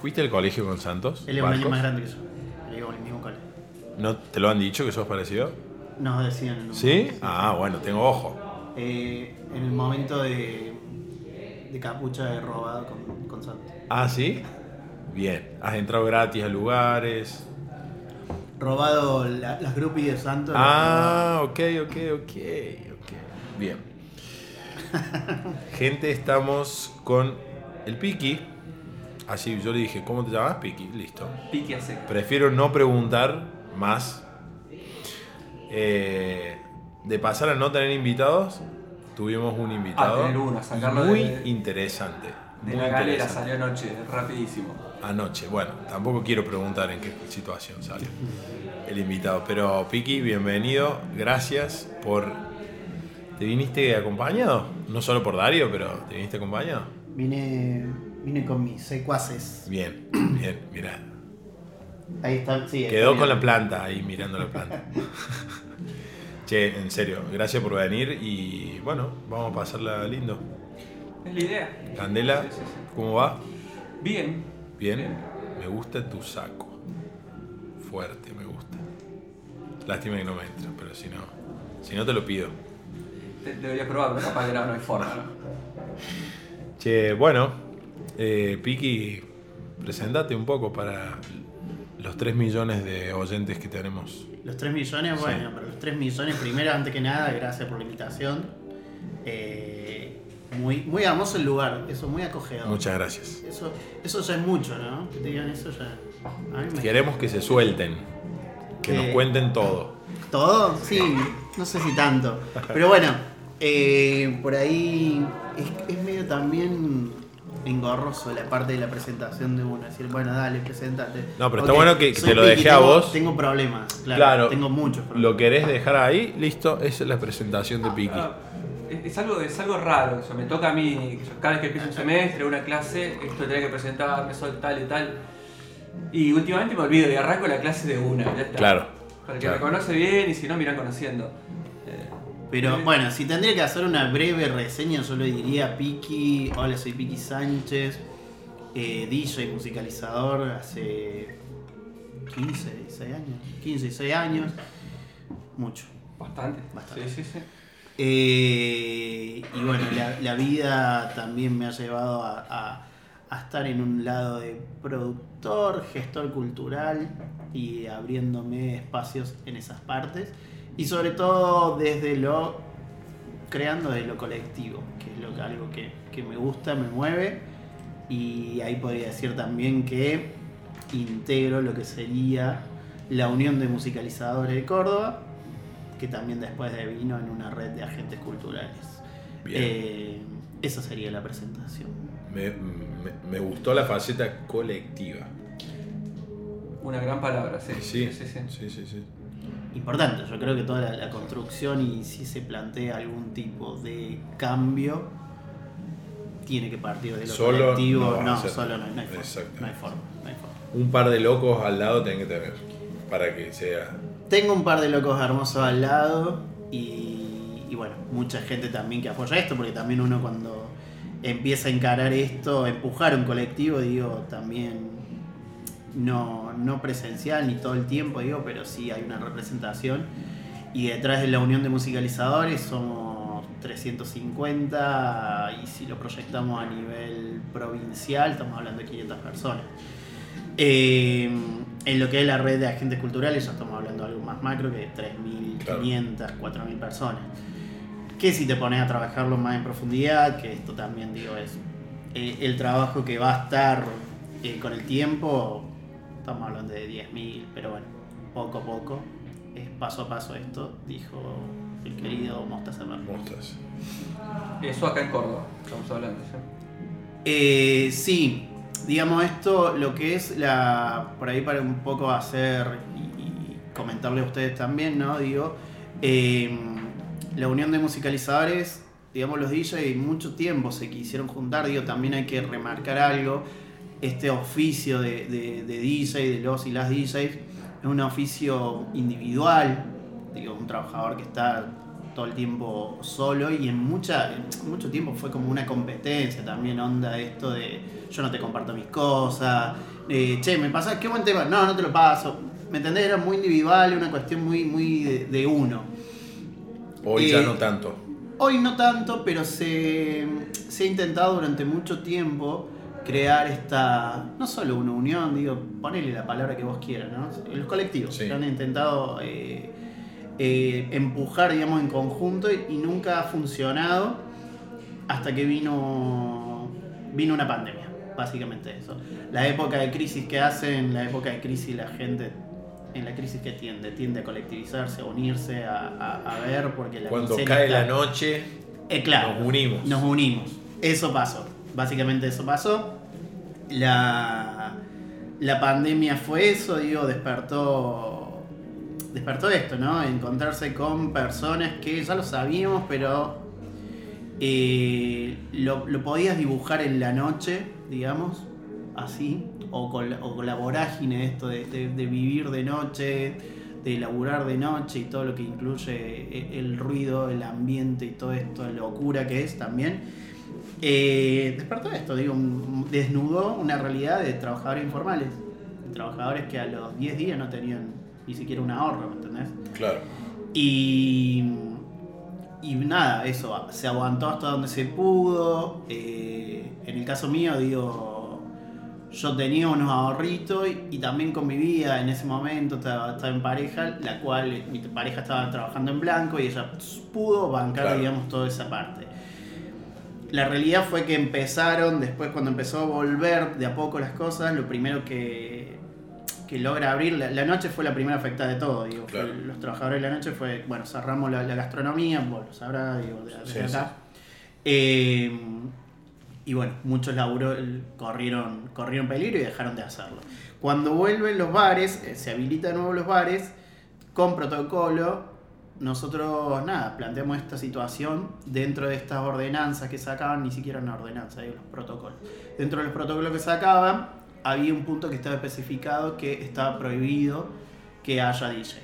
¿Fuiste al colegio con Santos? Él es un año más grande que yo. Le digo el mismo cole. ¿No te lo han dicho que sos parecido? Nos decían ¿Sí? Ah, bueno, tengo ojo. Eh, en el momento de, de capucha he robado con, con Santos. Ah, ¿sí? Bien. Has entrado gratis a lugares. Robado la- las groupies de Santos. Ah, ok, ok, ok, ok. Bien. Gente, estamos con el Piki. Así yo le dije, ¿cómo te llamas? Piki, listo. Pique a seco. Prefiero no preguntar más. Eh, de pasar a no tener invitados, tuvimos un invitado Ah, tener uno, sacarlo muy de- interesante. De muy la galera salió anoche, rapidísimo. Anoche, bueno, tampoco quiero preguntar en qué situación salió el invitado, pero Piki, bienvenido, gracias por... ¿Te viniste acompañado? No solo por Dario, pero ¿te viniste acompañado? Vine, vine con mis secuaces. Bien, bien, mira. Ahí está, sí. Quedó con la planta ahí mirando la planta. che, en serio, gracias por venir y bueno, vamos a pasarla lindo. Es la idea. Candela, Sí, sí, sí. ¿cómo va? Bien. Bien. Me gusta tu saco. Fuerte, me gusta. Lástima que no me entra, pero si no, si no te lo pido. Te- Debería probar, pero capaz que no, no hay forma. ¿no? Che, bueno, eh, Piki, presentate un poco para los 3 millones de oyentes que tenemos. Los 3 millones, Sí. bueno, pero los 3 millones, primero, antes que nada, gracias por la invitación. Eh, muy, muy hermoso el lugar, eso, muy acogedor. Muchas gracias. Eso, eso ya es mucho, ¿no? Que te digan eso ya. Me- Queremos que se suelten, que nos Eh. cuenten todo. ¿Todo? Sí, no sé si tanto. Pero bueno, eh, por ahí es, es medio también engorroso la parte de la presentación de uno. Decir, bueno, dale, presentate. No, pero está bueno que- te lo dejé a tengo- vos. Tengo problemas, claro. Claro. Tengo muchos problemas. ¿Lo querés dejar ahí? Listo, esa es la presentación de Piki. Ah, es, es algo, es algo raro. eso. me toca a mí, yo cada vez que empiezo un semestre, una clase, esto tenía que presentarme, soy tal y tal. Y últimamente me olvido y arranco la clase de una. Ya está. Claro. Para el que claro. me conoce bien y si no, me irán conociendo. Pero bueno, si tendría que hacer una breve reseña, yo le diría Piki. Hola, soy Piki Sánchez, eh, DJ musicalizador hace 15, 16 años. 15, 16 años. Mucho. Bastante. Bastante. Sí, sí, sí. Eh, y bueno, la, la vida también me ha llevado a, a- a estar en un lado de productor, gestor cultural y abriéndome espacios en esas partes. Y sobre todo desde lo creando desde lo colectivo, que es lo, algo que, que me gusta, me mueve. Y ahí podría decir también que integro lo que sería la Unión de Musicalizadores de Córdoba, que también después de vino en una red de agentes culturales. Bien. Eh, esa sería la presentación. Me, me- me gustó la faceta colectiva. Una gran palabra, sí. Sí, sí, sí. sí, sí, sí. Importante, yo creo que toda la, la construcción y si se plantea algún tipo de cambio, tiene que partir de lo Solo colectivo. no solo no, no hay forma. No hay forma, no hay forma. Un par de locos al lado tienen que tener para que sea. Tengo un par de locos hermosos al lado y, y bueno, mucha gente también que apoya esto, porque también uno cuando empieza a encarar esto, empujar un colectivo, digo, también no, no presencial ni todo el tiempo, digo, pero sí hay una representación. Y detrás de la unión de musicalizadores somos 350 y si lo proyectamos a nivel provincial estamos hablando de 500 personas. Eh, en lo que es la red de agentes culturales ya estamos hablando de algo más macro que 3.500, 4.000 personas. Que si te pones a trabajarlo más en profundidad, que esto también digo es eh, el trabajo que va a estar eh, con el tiempo, estamos hablando de 10.000, pero bueno, poco a poco, es paso a paso esto, dijo el querido Mostaza. Mostras. Eso acá en Córdoba, estamos hablando. ¿sí? Eh, sí, digamos esto, lo que es la. Por ahí para un poco hacer y, y comentarle a ustedes también, ¿no? Digo, eh, la unión de musicalizadores, digamos, los DJs mucho tiempo se quisieron juntar, digo, también hay que remarcar algo. Este oficio de, de, de DJ, de los y las DJs, es un oficio individual, digo, un trabajador que está todo el tiempo solo y en, mucha, en mucho tiempo fue como una competencia también, onda esto de yo no te comparto mis cosas, eh, che, me pasa, qué buen tema, no, no te lo paso. ¿Me entendés? Era muy individual, una cuestión muy, muy de, de uno. Hoy ya Eh, no tanto. Hoy no tanto, pero se, se ha intentado durante mucho tiempo crear esta, no solo una unión, digo, ponele la palabra que vos quieras, ¿no? Los colectivos Sí. que han intentado eh, eh, empujar, digamos, en conjunto y, y nunca ha funcionado hasta que vino, vino una pandemia, básicamente eso. La época de crisis que hacen, la época de crisis la gente... En la crisis que tiende, tiende a colectivizarse, a unirse, a, a- a ver, porque la Cuando cae está- la noche, eh, claro, nos unimos. Nos unimos. Eso pasó. Básicamente eso pasó. La, la pandemia fue eso, digo, despertó. Despertó esto, ¿no? Encontrarse con personas que ya lo sabíamos, pero eh, lo, lo podías dibujar en la noche, digamos, así, o con, o con la vorágine esto de, de- de vivir de noche, de laburar de noche y todo lo que incluye e- el ruido, el ambiente y todo esto, la locura que es también. Eh, despertó esto, digo, un- desnudó una realidad de trabajadores informales, de trabajadores que a los 10 días no tenían ni siquiera un ahorro, ¿me entendés? Claro. Y, y nada, eso, se aguantó hasta donde se pudo. eh, en el caso mío, digo, yo tenía unos ahorritos y, y también convivía en ese momento, estaba, estaba en pareja, la cual mi pareja estaba trabajando en blanco y ella pudo bancar, Claro. digamos, toda esa parte. La realidad fue que empezaron, después cuando empezó a volver de a poco las cosas, lo primero que, que logra abrir, la, la noche fue la primera afectada de todo, digo, fue- los trabajadores de la noche fue, bueno, cerramos la, la gastronomía, vos lo sabrás, digo, de, Sí, acá. Eh, y bueno, muchos laburos corrieron, corrieron peligro y dejaron de hacerlo. Cuando vuelven los bares, eh, se habilitan de nuevo los bares, con protocolo, nosotros, nada, planteamos esta situación dentro de estas ordenanzas que sacaban, ni siquiera una ordenanza, digo, los protocolos. Dentro de los protocolos que sacaban, había un punto que estaba especificado que estaba prohibido que haya DJ.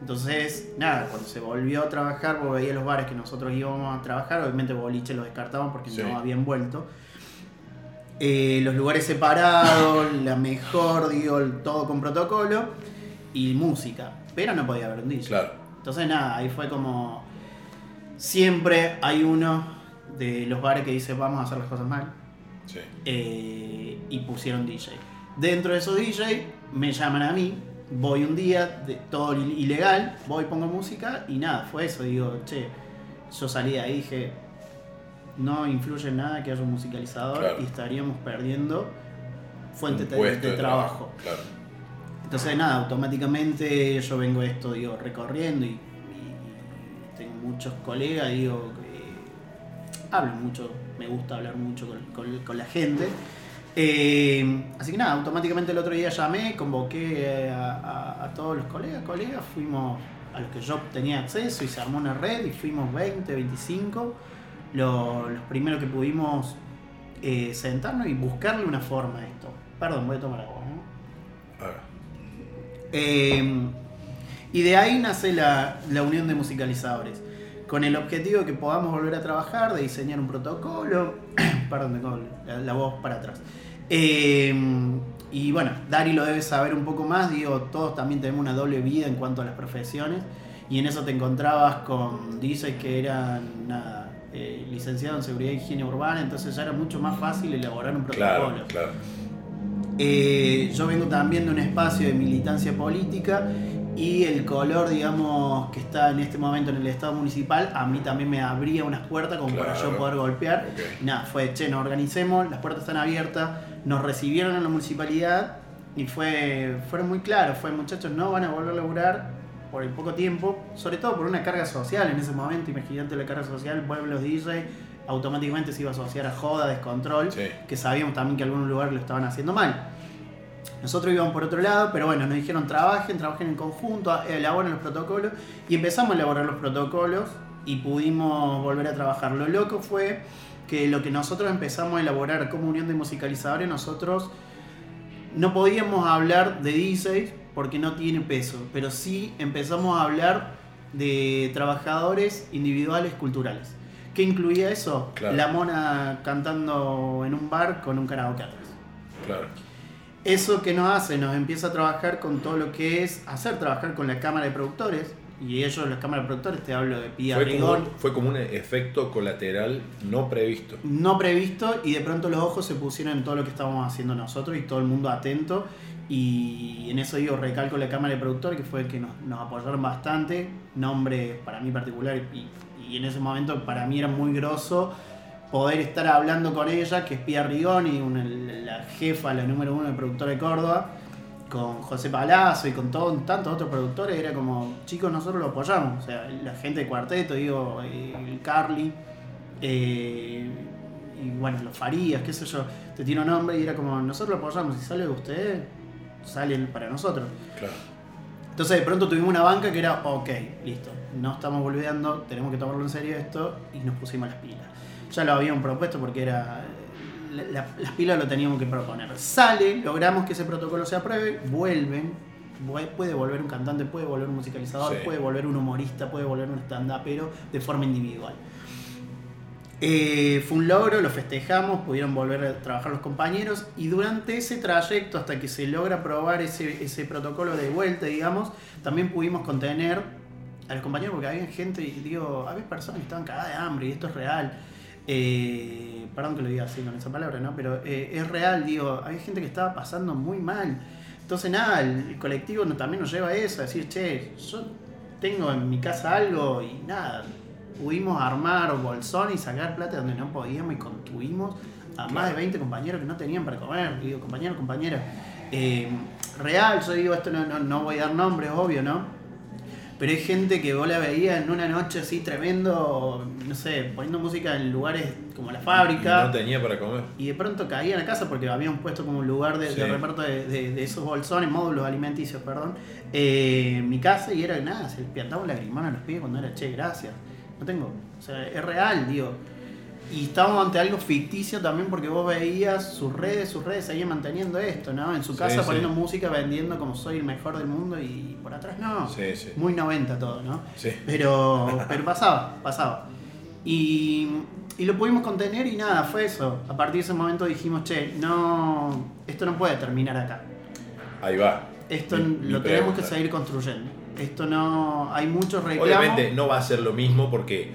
Entonces, nada, cuando se volvió a trabajar, vos veías los bares que nosotros íbamos a trabajar, obviamente boliche los descartaban porque Sí. no habían vuelto. Eh, los lugares separados, la mejor, digo, todo con protocolo y música, pero no podía haber un DJ. Claro. Entonces nada, ahí fue como siempre hay uno de los bares que dice vamos a hacer las cosas mal Sí. eh, y pusieron DJ. Dentro de esos DJ me llaman a mí, voy un día, de, todo il- ilegal, voy, pongo música y nada, fue eso. Digo, che, yo salí de ahí y dije, no influye en nada que haya un musicalizador Claro. y estaríamos perdiendo fuente de, de trabajo. Claro. Entonces nada, automáticamente yo vengo esto, digo, recorriendo y, tengo muchos colegas, digo, que hablo mucho, me gusta hablar mucho con, la gente. Eh, así que nada, automáticamente el otro día llamé, convoqué a, todos los colegas, colegas, fuimos a los que yo tenía acceso y se armó una red y fuimos 20, 25, lo- los primeros que pudimos eh, sentarnos y buscarle una forma a esto. Perdón, voy a tomar agua. ¿no? Eh, y de ahí nace la, la unión de musicalizadores, con el objetivo de que podamos volver a trabajar, de diseñar un protocolo, perdón, tengo la, la voz para atrás. Eh, y bueno, Dari lo debe saber un poco más, digo, todos también tenemos una doble vida en cuanto a las profesiones, y en eso te encontrabas con DJs que eran nada, eh, licenciados en seguridad e higiene urbana, entonces ya era mucho más fácil elaborar un protocolo. Claro, claro. Eh, yo vengo también de un espacio de militancia política y el color, digamos, que está en este momento en el Estado municipal, a mí también me abría unas puertas como para Claro. yo poder golpear. Ok. Y nada, fue, che, nos organicemos, las puertas están abiertas, nos recibieron en la municipalidad y fue, fueron muy claros, fue muchachos, no van a volver a laburar por el poco tiempo, sobre todo por una carga social en ese momento, imagínate la carga social, vuelven los DJs, automáticamente se iba a asociar a joda, descontrol, Sí. que sabíamos también que algunos lugares lo estaban haciendo mal. Nosotros íbamos por otro lado, pero bueno, nos dijeron trabajen, trabajen en conjunto, elaboren los protocolos y empezamos a elaborar los protocolos y pudimos volver a trabajar. Lo loco fue que lo que nosotros empezamos a elaborar como unión de musicalizadores, nosotros no podíamos hablar de DJs porque no tiene peso, pero sí empezamos a hablar de trabajadores individuales culturales. ¿Qué incluía eso? Claro. La mona cantando en un bar con un karaoke atrás. Claro. Eso que nos hace, nos empieza a trabajar con todo lo que es hacer trabajar con la cámara de productores. Y ellos, las cámaras de productores, te hablo de Pía Fue como, Rigón, un- fue como un efecto colateral no previsto. no previsto, y de pronto los ojos se pusieron en todo lo que estábamos haciendo nosotros y todo el mundo atento. Y en eso digo, recalco la cámara de productor, que fue el que nos, nos apoyaron bastante. Nombre para mí particular, y, y en ese momento para mí era muy grosso poder estar hablando con ella, que es Pia Rigoni, una- la jefa, la número uno de productora de Córdoba, con José Palazzo y con todo, tantos otros productores, era como, chicos, nosotros lo apoyamos. O sea, la gente de cuarteto, digo, el Carly, eh, y bueno, los Farías, qué sé yo, te tiene un nombre y era como, nosotros lo apoyamos, si sale de ustedes, salen para nosotros. Claro. Entonces de pronto tuvimos una banca que era, ok, listo, no estamos volviendo, tenemos que tomarlo en serio esto y nos pusimos las pilas. Ya lo habíamos propuesto porque era, la- la- las pilas lo teníamos que proponer. Sale, logramos que ese protocolo se apruebe, vuelven, vu- puede volver un cantante, puede volver un musicalizador, Sí. puede volver un humorista, puede volver un stand-upero de forma individual. Eh, fue un logro, lo festejamos, pudieron volver a trabajar los compañeros y durante ese trayecto hasta que se logra aprobar ese, ese protocolo de vuelta, digamos, también pudimos contener a los compañeros porque había gente, y digo, había personas que estaban cagadas de hambre y esto es real. Eh, perdón que lo diga así con esa palabra, ¿no? Pero eh, es real, digo, había gente que estaba pasando muy mal. Entonces nada, el, el colectivo no- también nos lleva a eso, a decir, che, yo tengo en mi casa algo y nada, pudimos armar bolsón y sacar plata donde no podíamos y construimos a más de 20 compañeros que no tenían para comer. Digo, compañero, compañera. Eh, real, yo digo, esto no, no, no voy a dar nombres, obvio, ¿no? Pero hay gente que vos la veía en una noche así tremendo, no sé, poniendo música en lugares como la Y fábrica. no tenía para comer. Y de pronto caían a casa porque habíamos puesto como un lugar de, reparto de, de- de esos bolsones, módulos alimenticios, perdón, eh, en mi casa y era nada, se les piantaba un lagrimón a los pibes cuando era, che, gracias. No tengo, o sea, es real, digo. Y estábamos ante algo ficticio también porque vos veías sus redes, sus redes seguían manteniendo esto, ¿no? En su casa sí. poniendo música, vendiendo como soy el mejor del mundo y por atrás no. Sí, sí. Muy 90 todo, ¿no? Sí. Pero, pero pasaba, pasaba. Y, y lo pudimos contener y nada, fue eso. A partir de ese momento dijimos, che, no, esto no puede terminar acá. Ahí va. Esto Mi- mi lo tenemos que seguir construyendo. Esto no, hay muchos reclamos. Obviamente no va a ser lo mismo porque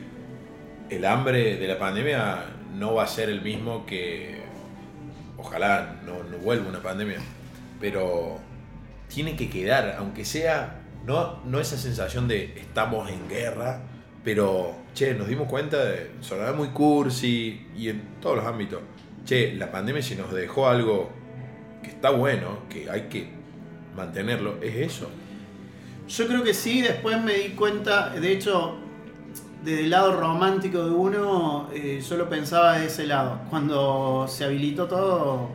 el hambre de la pandemia no va a ser el mismo que ojalá no, vuelva una pandemia, pero tiene que quedar, aunque sea no, no esa sensación de estamos en guerra, pero che, nos dimos cuenta de sonar muy cursi y en todos los ámbitos. Che, la pandemia si nos dejó algo que está bueno, que hay que mantenerlo, es eso. Yo creo que sí, después me di cuenta, de hecho, desde el lado romántico de uno, eh, yo lo pensaba de ese lado. Cuando se habilitó todo,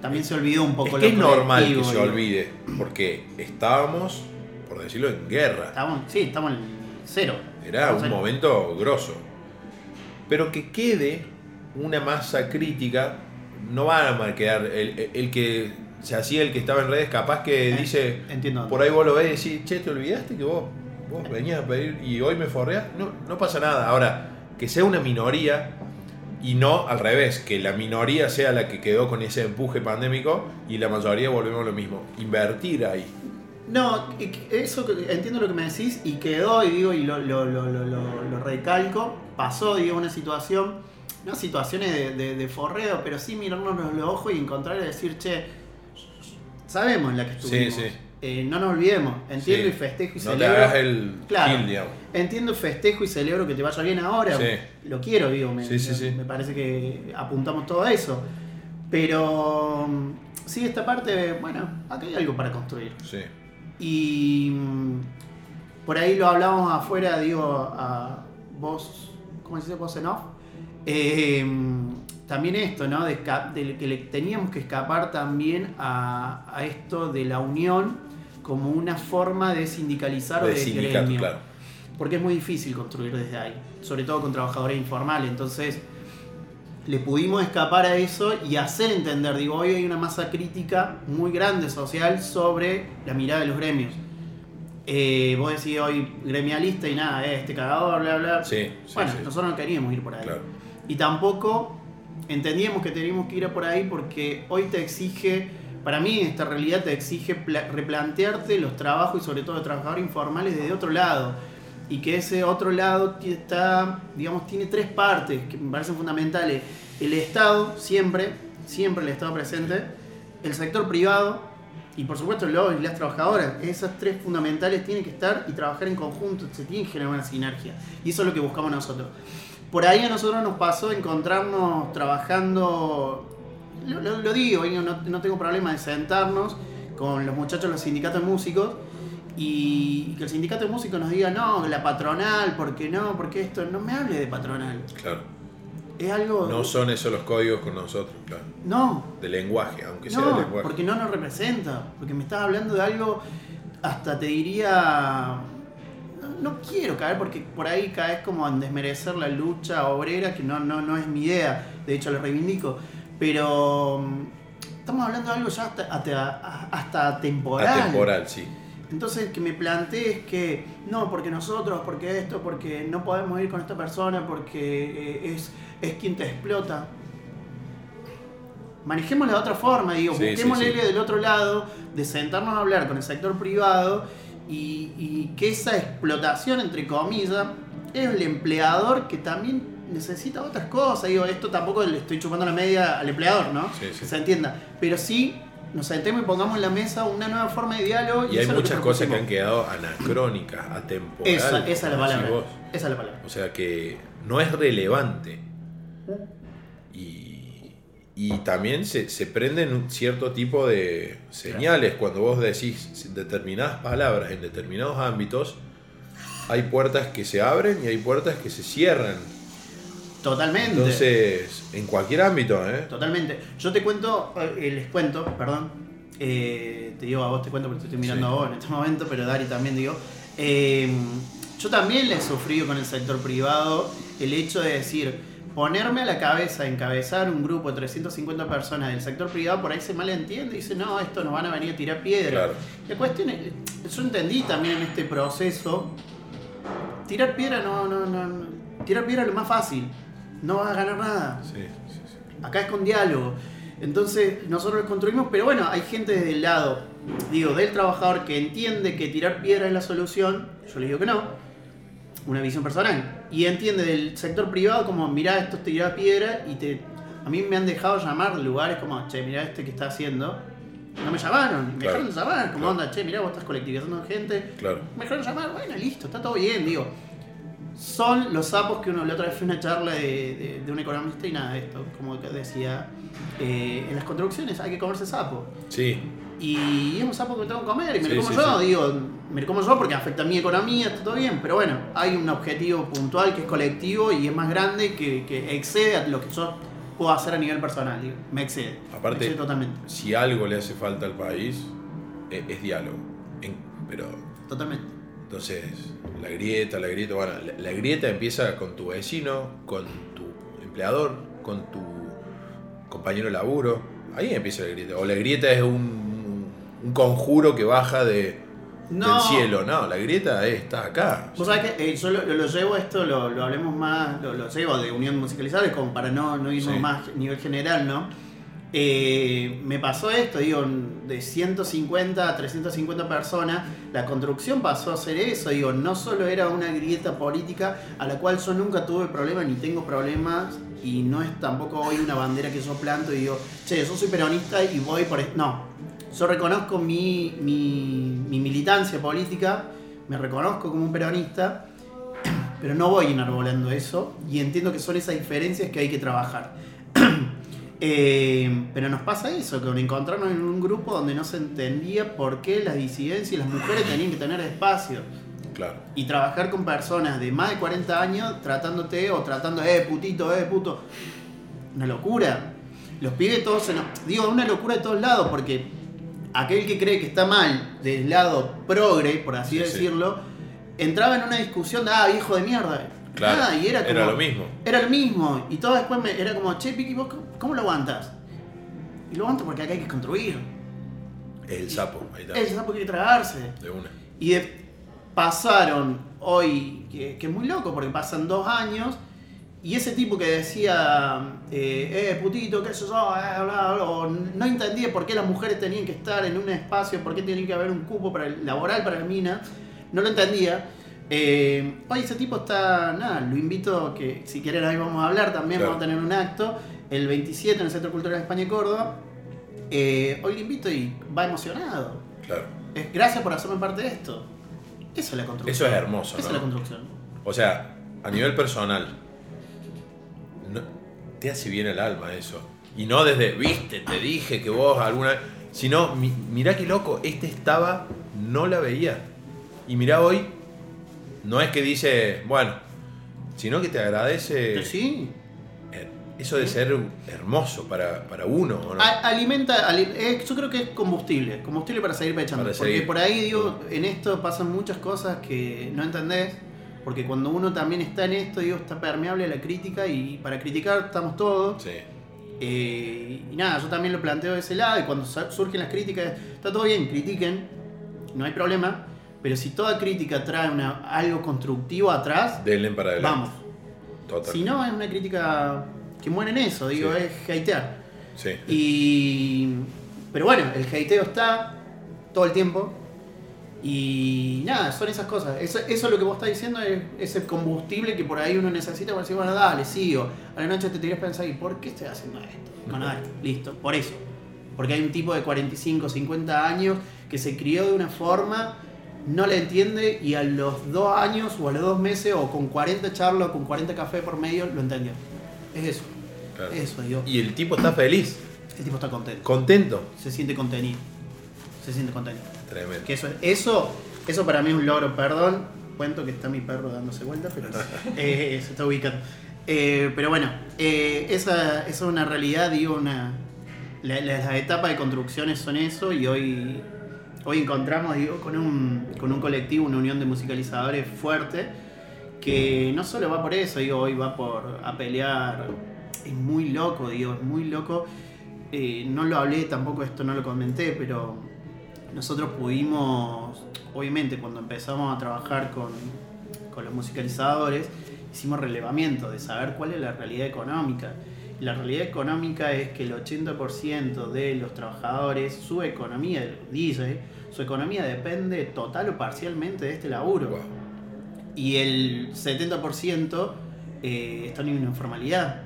también se olvidó un poco Es lo que es normal que se olvide, porque estábamos, por decirlo, en guerra. Estamos, sí, estamos en cero. Era un en- momento grosso. Pero que quede una masa crítica, no va a quedar. El, el que se hacía el que estaba en redes, capaz que Eh, dice, entiendo. por ahí vos lo ves y decís, che, ¿te olvidaste que vos, vos venías a pedir y hoy me forreás? No, no pasa nada. Ahora, que sea una minoría y no al revés, que la minoría sea la que quedó con ese empuje pandémico y la mayoría volvemos a lo mismo. Invertir ahí. No, que- eso entiendo lo que me decís y quedó y digo y lo, lo, lo, lo, recalco. Pasó, digo, una situación, no situaciones de, de, de forreo, pero sí mirarnos los, ojos y encontrar y decir, che, sabemos en la que estuvimos. sí. Eh, no nos olvidemos, entiendo Sí. y festejo y No te celebro. hagas el Claro. kill, digamos. Entiendo, festejo y celebro que te vaya bien ahora. Sí. Lo quiero, digo. Me, Sí, sí, sí. me parece que apuntamos todo a eso. Pero mm, sí, esta parte, bueno, acá hay algo para construir. Sí. Y mm, por ahí lo hablamos afuera, digo, a vos, ¿cómo se dice? Vos en off. Eh, también esto, ¿no? De, de que le teníamos que escapar también a, a esto de la unión como una forma de sindicalizar o De de gremio. claro. Porque es muy difícil construir desde ahí, sobre todo con trabajadores informales. Entonces, le pudimos escapar a eso y hacer entender, digo, hoy hay una masa crítica muy grande social sobre la mirada de los gremios. Eh, vos decís hoy gremialista y nada, eh, este cagador, bla, bla. Sí, sí, bueno, sí. nosotros no queríamos ir por ahí. Claro. Y tampoco entendíamos que teníamos que ir por ahí porque hoy te exige, para mí esta realidad te exige pla- replantearte los trabajos y sobre todo los trabajadores informales desde otro lado. Y que ese otro lado está, digamos, tiene tres partes que me parecen fundamentales. El Estado, siempre, siempre el Estado presente. El sector privado y por supuesto los y las trabajadoras. Esas tres fundamentales tienen que estar y trabajar en conjunto. Se tiene que generar una sinergia. Y eso es lo que buscamos nosotros. Por ahí a nosotros nos pasó encontrarnos trabajando, lo, lo- lo digo, no, no tengo problema de sentarnos con los muchachos de los sindicatos de músicos y, que el sindicato de músicos nos diga, no, la patronal, ¿por qué no? ¿Por qué esto? No me hable de patronal. Claro. Es algo... No son esos los códigos con nosotros, claro. No, De lenguaje, aunque sea de lenguaje. porque no nos representa. Porque me estás hablando de algo, hasta te diría. No, no quiero caer porque por ahí caes como en desmerecer la lucha obrera, que no, no, no es mi idea. De hecho, lo reivindico. Pero. mm, Estamos hablando de algo ya hasta, hasta, hasta temporal. Atemporal, sí. Entonces que me plantees que no, porque nosotros, porque esto, porque no podemos ir con esta persona, porque eh, es, es quien te explota. Manejémosla de otra forma, digo, Sí, busquémosle sí, sí. del otro lado, de sentarnos a hablar con el sector privado y, y que esa explotación, entre comillas, es el empleador que también necesita otras cosas. Digo, esto tampoco le estoy chupando la media al empleador, ¿no? Sí, sí. Que se entienda. Pero sí nos sentemos y pongamos en la mesa una nueva forma de diálogo. Y hay es lo muchas cosas que han quedado anacrónicas, atemporales. Esa, esa es la palabra. vos. Esa es la palabra. O sea que no es relevante. Y, y también se, se prenden un cierto tipo de señales cuando vos decís determinadas palabras en determinados ámbitos. Hay puertas que se abren y hay puertas que se cierran. Totalmente. Entonces, en cualquier ámbito, ¿eh? Totalmente. Yo te cuento, eh, les cuento, perdón. eh, te digo a vos, te cuento porque te estoy mirando Sí. a vos en este momento, pero Dari también digo. eh, yo también le he sufrido con el sector privado el hecho de decir, ponerme a la cabeza, encabezar un grupo de 350 personas del sector privado, por ahí se malentiende y dice, no, esto nos van a venir a tirar piedra. Claro. La cuestión es, yo entendí también en este proceso, tirar piedra no, no, no, no- tirar piedra es lo más fácil, no vas a ganar nada. Sí, sí, sí. Acá es con diálogo. Entonces nosotros construimos, pero bueno, hay gente desde el lado, digo, del trabajador que entiende que tirar piedra es la solución, yo le digo que no, una visión personal, y entiende del sector privado como, mirá, esto es tirar piedra, y te, a mí me han dejado llamar de lugares como, che, mirá este que está haciendo, no me llamaron, me Claro. dejaron de llamar, como Claro. onda, che, mirá, vos estás colectivizando gente, Claro. me dejaron llamar, bueno, listo, está todo bien, digo. Son los sapos que uno, la otra vez fue una charla de, de- de un economista y nada de esto, como decía, eh, en las construcciones hay que comerse sapo. Sí, Y es un sapo que me tengo que comer y me Sí, lo como sí, yo, sí. digo, me lo como yo porque afecta a mi economía, está todo bien, pero bueno, hay un objetivo puntual que es colectivo y es más grande que, que excede a lo que yo puedo hacer a nivel personal, digo, me excede. Aparte- me excede totalmente, si algo le hace falta al país, e- es, diálogo. En- pero totalmente. Entonces, la grieta, la grieta, bueno, la, la grieta empieza con tu vecino, con tu empleador, con tu compañero de laburo. Ahí empieza la grieta. O la grieta es un, un conjuro que baja de, No. del cielo. No, la grieta es- está acá. Vos sabés que eh, yo lo, lo llevo esto, lo, lo hablemos más, lo, lo llevo de unión musicalizada, como para no, no irnos Sí. más a nivel general, ¿no? Eh, me pasó esto, digo, de 150 a 350 personas, la construcción pasó a ser eso, digo, no solo era una grieta política a la cual yo nunca tuve problema ni tengo problemas y no es tampoco hoy una bandera que yo planto y digo, che, yo soy peronista y voy por... No, yo reconozco mi, mi, mi militancia política, me reconozco como un peronista, pero no voy enarbolando eso y entiendo que son esas diferencias que hay que trabajar. Eh, pero nos pasa eso, con encontrarnos en un grupo donde no se entendía por qué las disidencias y las mujeres tenían que tener espacio. Claro. Y trabajar con personas de más de 40 años tratándote o tratando, eh, putito, eh, puto. Una locura. Los pibes todos se nos... Digo, una locura de todos lados porque aquel que cree que está mal del lado progre, por así Sí, sí. decirlo, entraba en una discusión de, ah, hijo de mierda. Claro, Nada, y era, como, era lo mismo. Era lo mismo. Y todo después me, era como, che, Piqui, ¿vos cómo- cómo lo aguantas? Y lo aguanto porque acá hay que construir. El sapo, ahí está. El sapo quiere tragarse. De una. Y de- pasaron hoy, que, que es muy loco porque pasan dos años, y ese tipo que decía, eh, eh putito, qué sé yo, eh, bla, bla, o no entendía por qué las mujeres tenían que estar en un espacio, por qué tenía que haber un cupo para el- laboral para la mina, no lo entendía. Eh, hoy ese tipo está, nada, lo invito, que si quieren ahí vamos a hablar, también Claro. vamos a tener un acto, el 27 en el Centro Cultural de España y Córdoba. Eh, hoy lo invito y va emocionado. Claro. Es gracias por hacerme parte de esto. Esa es la construcción. Eso es hermoso, Esa ¿no? es la construcción. O sea, a nivel personal, no- te hace bien el alma eso. Y no desde, viste, te dije que vos alguna. Sino, mi- mirá qué loco, este estaba, no la veía. Y mirá hoy, no es que dice, bueno, sino que te agradece. Sí, eh, Eso de ser hermoso para, para uno, ¿o no? A- alimenta, ali- eh, yo creo que es combustible, combustible para seguir pechando. Para porque seguir. por ahí, digo, en esto pasan muchas cosas que no entendés, porque cuando uno también está en esto, digo, está permeable a la crítica y para criticar estamos todos. Sí, Eh, y nada, yo también lo planteo de ese lado y cuando surgen las críticas, está todo bien, critiquen, no hay problema, pero si toda crítica trae una, algo constructivo atrás, denle para adelante. vamos. Total. Si no, es una crítica que muere en eso, digo, Sí. es hatear. Sí. Y. Pero bueno, el hateo está todo el tiempo. Y nada, son esas cosas. Eso, eso lo que vos estás diciendo es ese combustible que por ahí uno necesita para decir, bueno, dale, sigo. A la noche te tirás pensar, ¿y por qué estoy haciendo esto? Bueno, dale, listo, por eso. Porque hay un tipo de 45, 50 años que se crió de una forma, no la entiende y a los dos años o a los dos meses o con 40 charlas o con 40 cafés por medio lo entendió. Es eso. Claro. Eso, digo. Y el tipo está feliz, El tipo está contento contento. se siente contenido. Se siente contenido. Tremendo. Que eso, eso, eso para mí es un logro, perdón. Cuento que está mi perro dándose vuelta, pero eh, se está ubicando. Eh, pero bueno, eh, esa, esa es una realidad, digo, una. la- la- las etapas de construcciones son eso y hoy, hoy encontramos, digo, con un, con un colectivo, una unión de musicalizadores fuerte que no solo va por eso, digo, hoy va por a pelear. Es muy loco, digo, es muy loco. Eh, no lo hablé, tampoco esto no lo comenté, pero nosotros pudimos, obviamente, cuando empezamos a trabajar con, con los musicalizadores, hicimos relevamiento de saber cuál es la realidad económica. La realidad económica es que el 80% de los trabajadores, su economía, DJ, su economía depende total o parcialmente de este laburo y el 70% eh, está en una informalidad.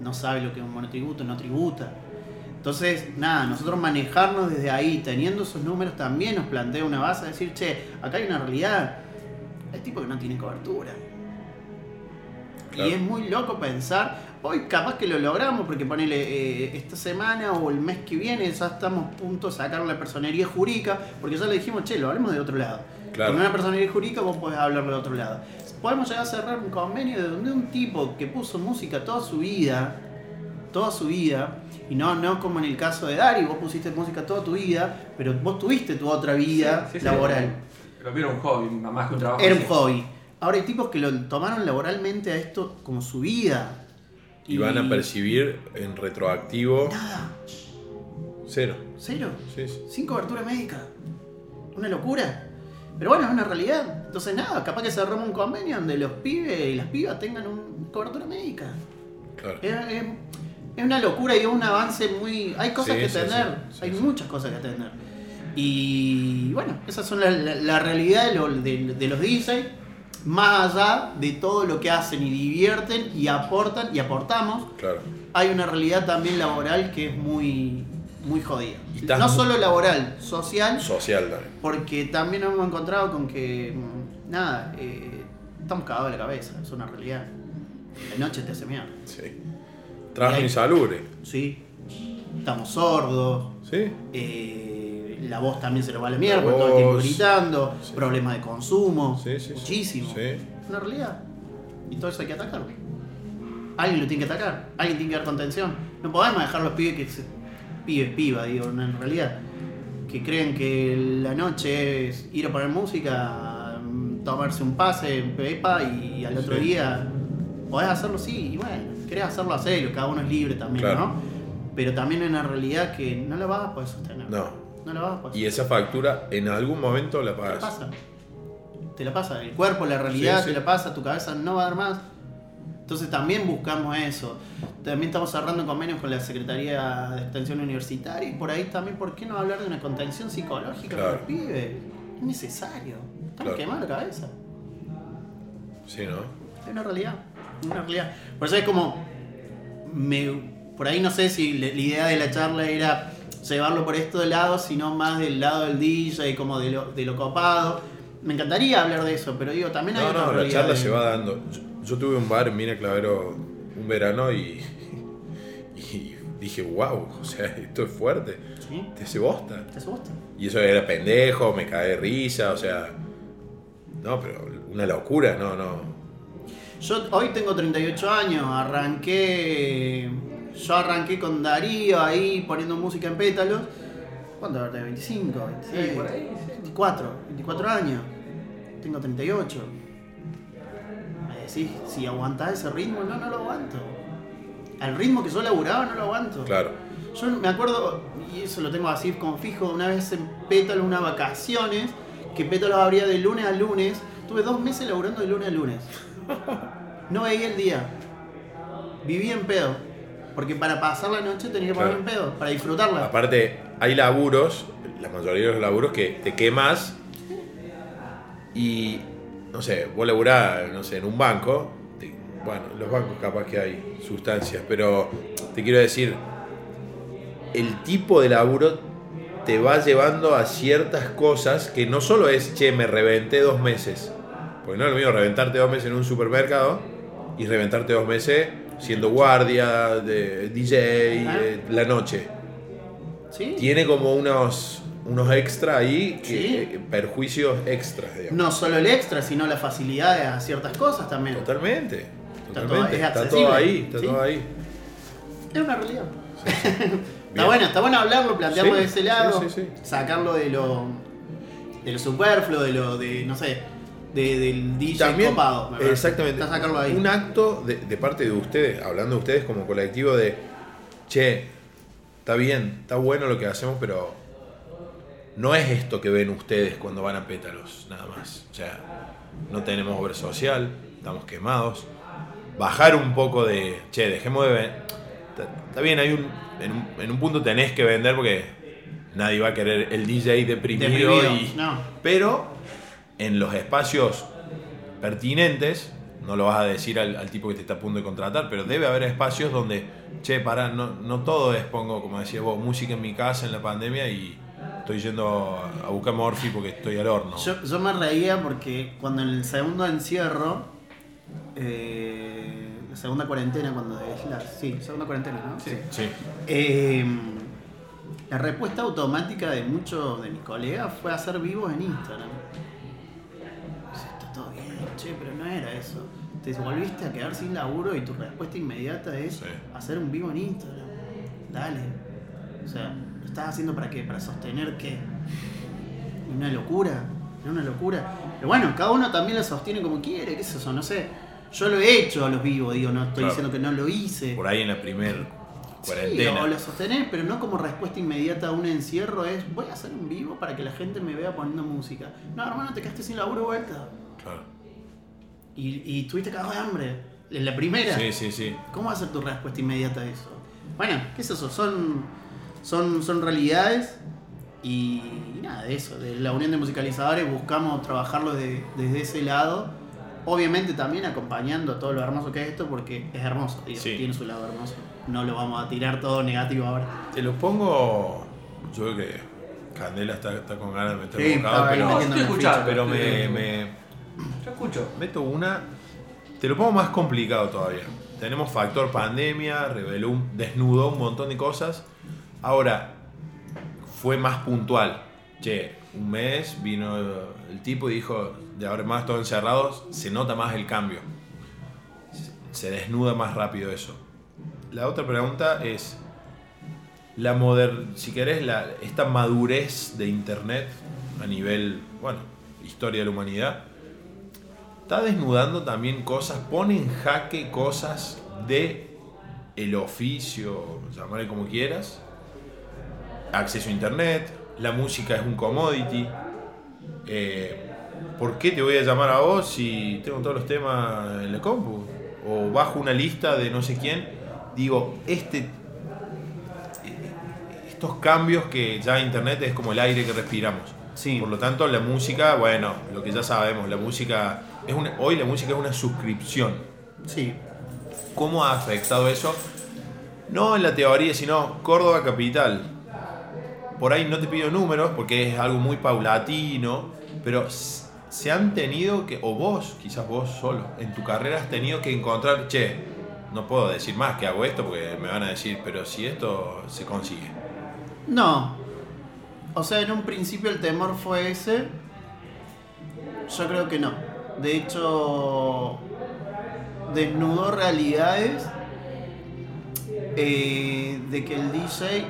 No sabe lo que es un monotributo, no tributa. Entonces, nada, nosotros manejarnos desde ahí, teniendo esos números, también nos plantea una base de decir, che, acá hay una realidad. Hay tipos que no tienen cobertura. Claro. Y es muy loco pensar, hoy capaz que lo logramos, porque ponele eh, esta semana o el mes que viene ya estamos a punto de sacar la personería jurídica, porque ya le dijimos, che, lo hablemos de otro lado. Claro. Con una personería jurídica vos podés hablarlo de otro lado. Podemos llegar a cerrar un convenio de donde un tipo que puso música toda su vida, toda su vida, y no, no como en el caso de Dari, vos pusiste música toda tu vida, pero vos tuviste tu otra vida Sí, sí, sí. laboral. Lo vieron un hobby, más que un trabajo. Era un hobby. Ahora hay tipos que lo tomaron laboralmente a esto como su vida. Y van a percibir en retroactivo Nada, cero. cero. Sí, sí. Sin cobertura médica. Una locura. Pero bueno, es una realidad. Entonces nada, capaz que cerramos un convenio donde los pibes y las pibas tengan una cobertura médica. Claro. Es, es- es una locura y es un avance muy... Hay cosas Sí, que atender, hay muchas cosas que atender. Y bueno, esas son la, la- la realidad de, lo- de- de los DJs, más allá de todo lo que hacen y divierten y aportan y aportamos, Claro. hay una realidad también laboral que es muy, muy jodida. No solo laboral, social, Social también. porque también nos hemos encontrado con que, mm, nada, eh, estamos cagados de la cabeza, es una realidad. La noche te hace mierda. Sí. Trabajo insalubre. Sí. Estamos sordos. Sí. eh, la voz también se lo va a la mierda, La todo el tiempo gritando. Sí. Problemas de consumo. Sí, muchísimo. Una realidad. Y todo eso hay que atacarlo. Alguien lo tiene que atacar. Alguien tiene que dar contención. No podemos dejar los pibes que se. Pibes, piba, digo, en realidad. Que creen que la noche es ir a poner música, mm, tomarse un pase en Pepa y al otro día podés hacerlo, sí, y bueno, querés hacerlo, hacerlo, cada uno es libre también, Claro. ¿no? Pero también es una realidad que no la vas a poder sostener. No. No la vas a poder Y esa factura en algún momento la ¿Qué pagas. pasa? te la pasa. El cuerpo, la realidad, Sí, sí. te la pasa, tu cabeza no va a dar más. Entonces también buscamos eso. También estamos cerrando convenios con la Secretaría de Extensión Universitaria y por ahí también, ¿por qué no hablar de una contención psicológica Claro. para los pibes? Es necesario. Estamos Claro. quemando la cabeza. Sí, ¿no? Es una realidad. Una realidad. Por eso es como. Me, por ahí no sé si la idea de la charla era llevarlo por este lado, sino más del lado del DJ, como de lo, de lo copado. Me encantaría hablar de eso, pero digo, también hay No, otra no, la charla de- se va dando. Yo, yo tuve un bar en Mina Clavero un verano y, y dije, wow, o sea, esto es fuerte. ¿Sí? Te hace bosta. ¿Te asusta? Y eso era pendejo, me cae de risa, o sea. No, pero una locura, no, no. Yo hoy tengo 38 años, arranqué. Yo arranqué con Darío ahí poniendo música en pétalos. ¿Cuánto tengo? 25, 26, Sí, por ahí, sí. 24, 24 años. Tengo 38. Me decís, si aguantás ese ritmo, no, no lo aguanto. Al ritmo que yo laburaba, no lo aguanto. Claro. Yo me acuerdo, y eso lo tengo así como fijo, una vez en Pétalos, unas vacaciones, que Pétalos abría de lunes a lunes. Tuve dos meses laburando de lunes a lunes. No veía el día. Vivía en pedo. Porque para pasar la noche tenía que Claro. en pedo, para disfrutarla. Aparte, hay laburos, la mayoría de los laburos que te quemas y, no sé, vos laburás, no sé, en un banco. te- bueno, en los bancos capaz que hay sustancias, pero te quiero decir, el tipo de laburo te va llevando a ciertas cosas que no solo es, che, me reventé dos meses. Porque no es lo mismo reventarte dos meses en un supermercado y reventarte dos meses siendo guardia, de DJ, eh, la noche. ¿Sí? Tiene como unos, unos extra ahí, que, Sí. eh, perjuicios extras, digamos. No solo el extra, sino la facilidad a ciertas cosas también. Totalmente. Está Totalmente. todo- es Está todo ahí, está ¿sí? todo ahí. Es una realidad. Está bueno, está bueno hablarlo, plantearlo de ese lado, sacarlo de lo, de lo superfluo, de lo de, no sé, de- del DJ También, copado. me parece. exactamente, Está sacarlo ahí. un acto de, de parte de ustedes, hablando de ustedes como colectivo de, che, está bien, está bueno lo que hacemos, pero no es esto que ven ustedes cuando van a pétalos, nada más. O sea, no tenemos obra social, estamos quemados. Bajar un poco de, che, dejemos de ver. Está, está bien, hay un en, un, en un punto tenés que vender porque nadie va a querer el DJ deprimido, Deprimido, y, no. pero en los espacios pertinentes, no lo vas a decir al, al tipo que te está a punto de contratar, pero debe haber espacios donde, che, para, no, no todo es, pongo, como decías vos, música en mi casa en la pandemia y estoy yendo a, a buscar Morphy porque estoy al horno. Yo, yo me reía porque cuando en el segundo encierro, eh, la segunda cuarentena, cuando es la. Sí, segunda cuarentena, ¿no? Sí. Sí, Eh, la respuesta automática de muchos de mis colegas fue hacer vivos en Instagram. Che, pero no era eso. Te volviste a quedar sin laburo y tu respuesta inmediata es Sí. hacer un vivo en Instagram. Dale. O sea, ¿lo estás haciendo para qué? ¿Para sostener qué? Una locura. Es una locura. Pero bueno, cada uno también lo sostiene como quiere, qué es eso, no sé. Yo lo he hecho a los vivos, digo, no estoy Claro. diciendo que no lo hice. por ahí en la primer Sí, cuarentena. o lo sostenés, pero no como respuesta inmediata a un encierro es voy a hacer un vivo para que la gente me vea poniendo música. No, hermano, te quedaste sin laburo vuelta. Claro. Y, y tuviste cagado de hambre. En la primera. Sí, sí, sí. ¿Cómo va a ser tu respuesta inmediata a eso? Bueno, ¿qué es eso? Son, son, son realidades y, y nada de eso. De la unión de musicalizadores buscamos trabajarlo de- desde ese lado. Obviamente también acompañando todo lo hermoso que es esto porque es hermoso, digo, Sí. tiene su lado hermoso. No lo vamos a tirar todo negativo ahora. Te lo pongo. Yo creo que Candela está, está con ganas de meter Sí, bocado, pero, pero me, Yo escucho. meto una. Te lo pongo más complicado todavía. Tenemos factor pandemia, reveló un, desnudó un montón de cosas. Ahora, fue más puntual. Che, un mes vino el tipo y dijo, de ahora más todos encerrados, se nota más el cambio. Se- desnuda más rápido eso. La otra pregunta es, la moder si querés, esta madurez de Internet a nivel, bueno, historia de la humanidad, está desnudando también cosas, pone en jaque cosas de el oficio, llamarle como quieras, acceso a internet, la música es un commodity, eh, ¿por qué te voy a llamar a vos si tengo todos los temas en la compu? O bajo una lista de no sé quién. Digo, este estos cambios que ya Internet es como el aire que respiramos. Sí. Por lo tanto, la música, bueno, lo que ya sabemos, la música es una, hoy la música es una suscripción. Sí. ¿Cómo ha afectado eso? No en la teoría, sino Córdoba Capital. Por ahí no te pido números porque es algo muy paulatino, pero se han tenido que, o vos, quizás vos solo, en tu carrera has tenido que encontrar, che, no puedo decir más que hago esto porque me van a decir, pero si esto se consigue. No. O sea, en un principio el temor fue ese. Yo creo que no. De hecho, desnudó realidades eh, de que el DJ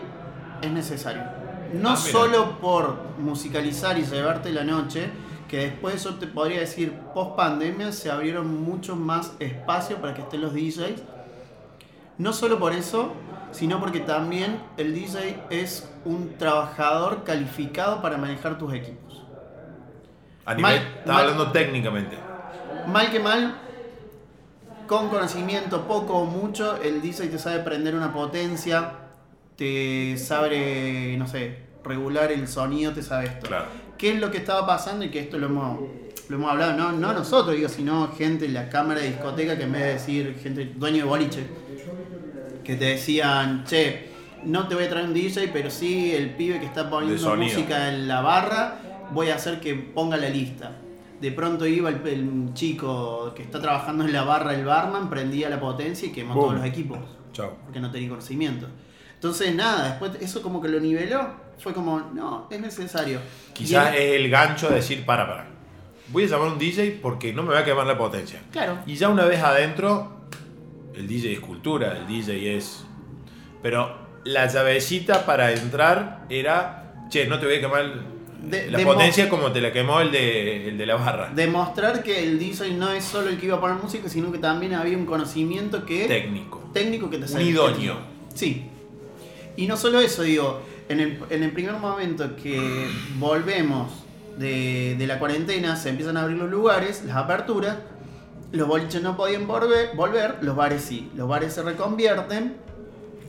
es necesario. No Ah, solo por musicalizar y llevarte la noche, que después yo te podría decir, post pandemia se abrieron mucho más espacio para que estén los DJs. No solo por eso, sino porque también el DJ es un trabajador calificado para manejar tus equipos. A nivel, Mal- estaba mal- hablando técnicamente. Mal que mal, con conocimiento poco o mucho, el DJ te sabe prender una potencia, te sabe, no sé, regular el sonido, te sabe esto. Claro. ¿Qué es lo que estaba pasando? Y que esto lo hemos, lo hemos hablado, no, no nosotros, digo, sino gente en la cámara de discoteca que en vez de decir gente, dueño de boliche, que te decían, che, no te voy a traer un DJ, pero sí el pibe que está poniendo música en la barra, voy a hacer que ponga la lista. De pronto iba el, el chico que está trabajando en la barra, el barman, prendía la potencia y quemó Boom. todos los equipos Chao. porque no tenía conocimiento. Entonces, nada, después eso como que lo niveló. Fue como, no, es necesario. Quizás es el gancho de decir, para, para. Voy a llamar a un DJ porque no me va a quemar la potencia. Claro. Y ya una vez adentro, el DJ es cultura, el DJ es... Pero la llavecita para entrar era, che, no te voy a quemar De- la demo- potencia como te la quemó el de, el de la barra. Demostrar que el DJ no es solo el que iba a poner música, sino que también había un conocimiento que Técnico. técnico que te Un idóneo. Sí. Y no solo eso, digo, en el, en el primer momento que volvemos de, de la cuarentena, se empiezan a abrir los lugares, las aperturas, los boliches no podían volver, volver, los bares sí. Los bares se reconvierten,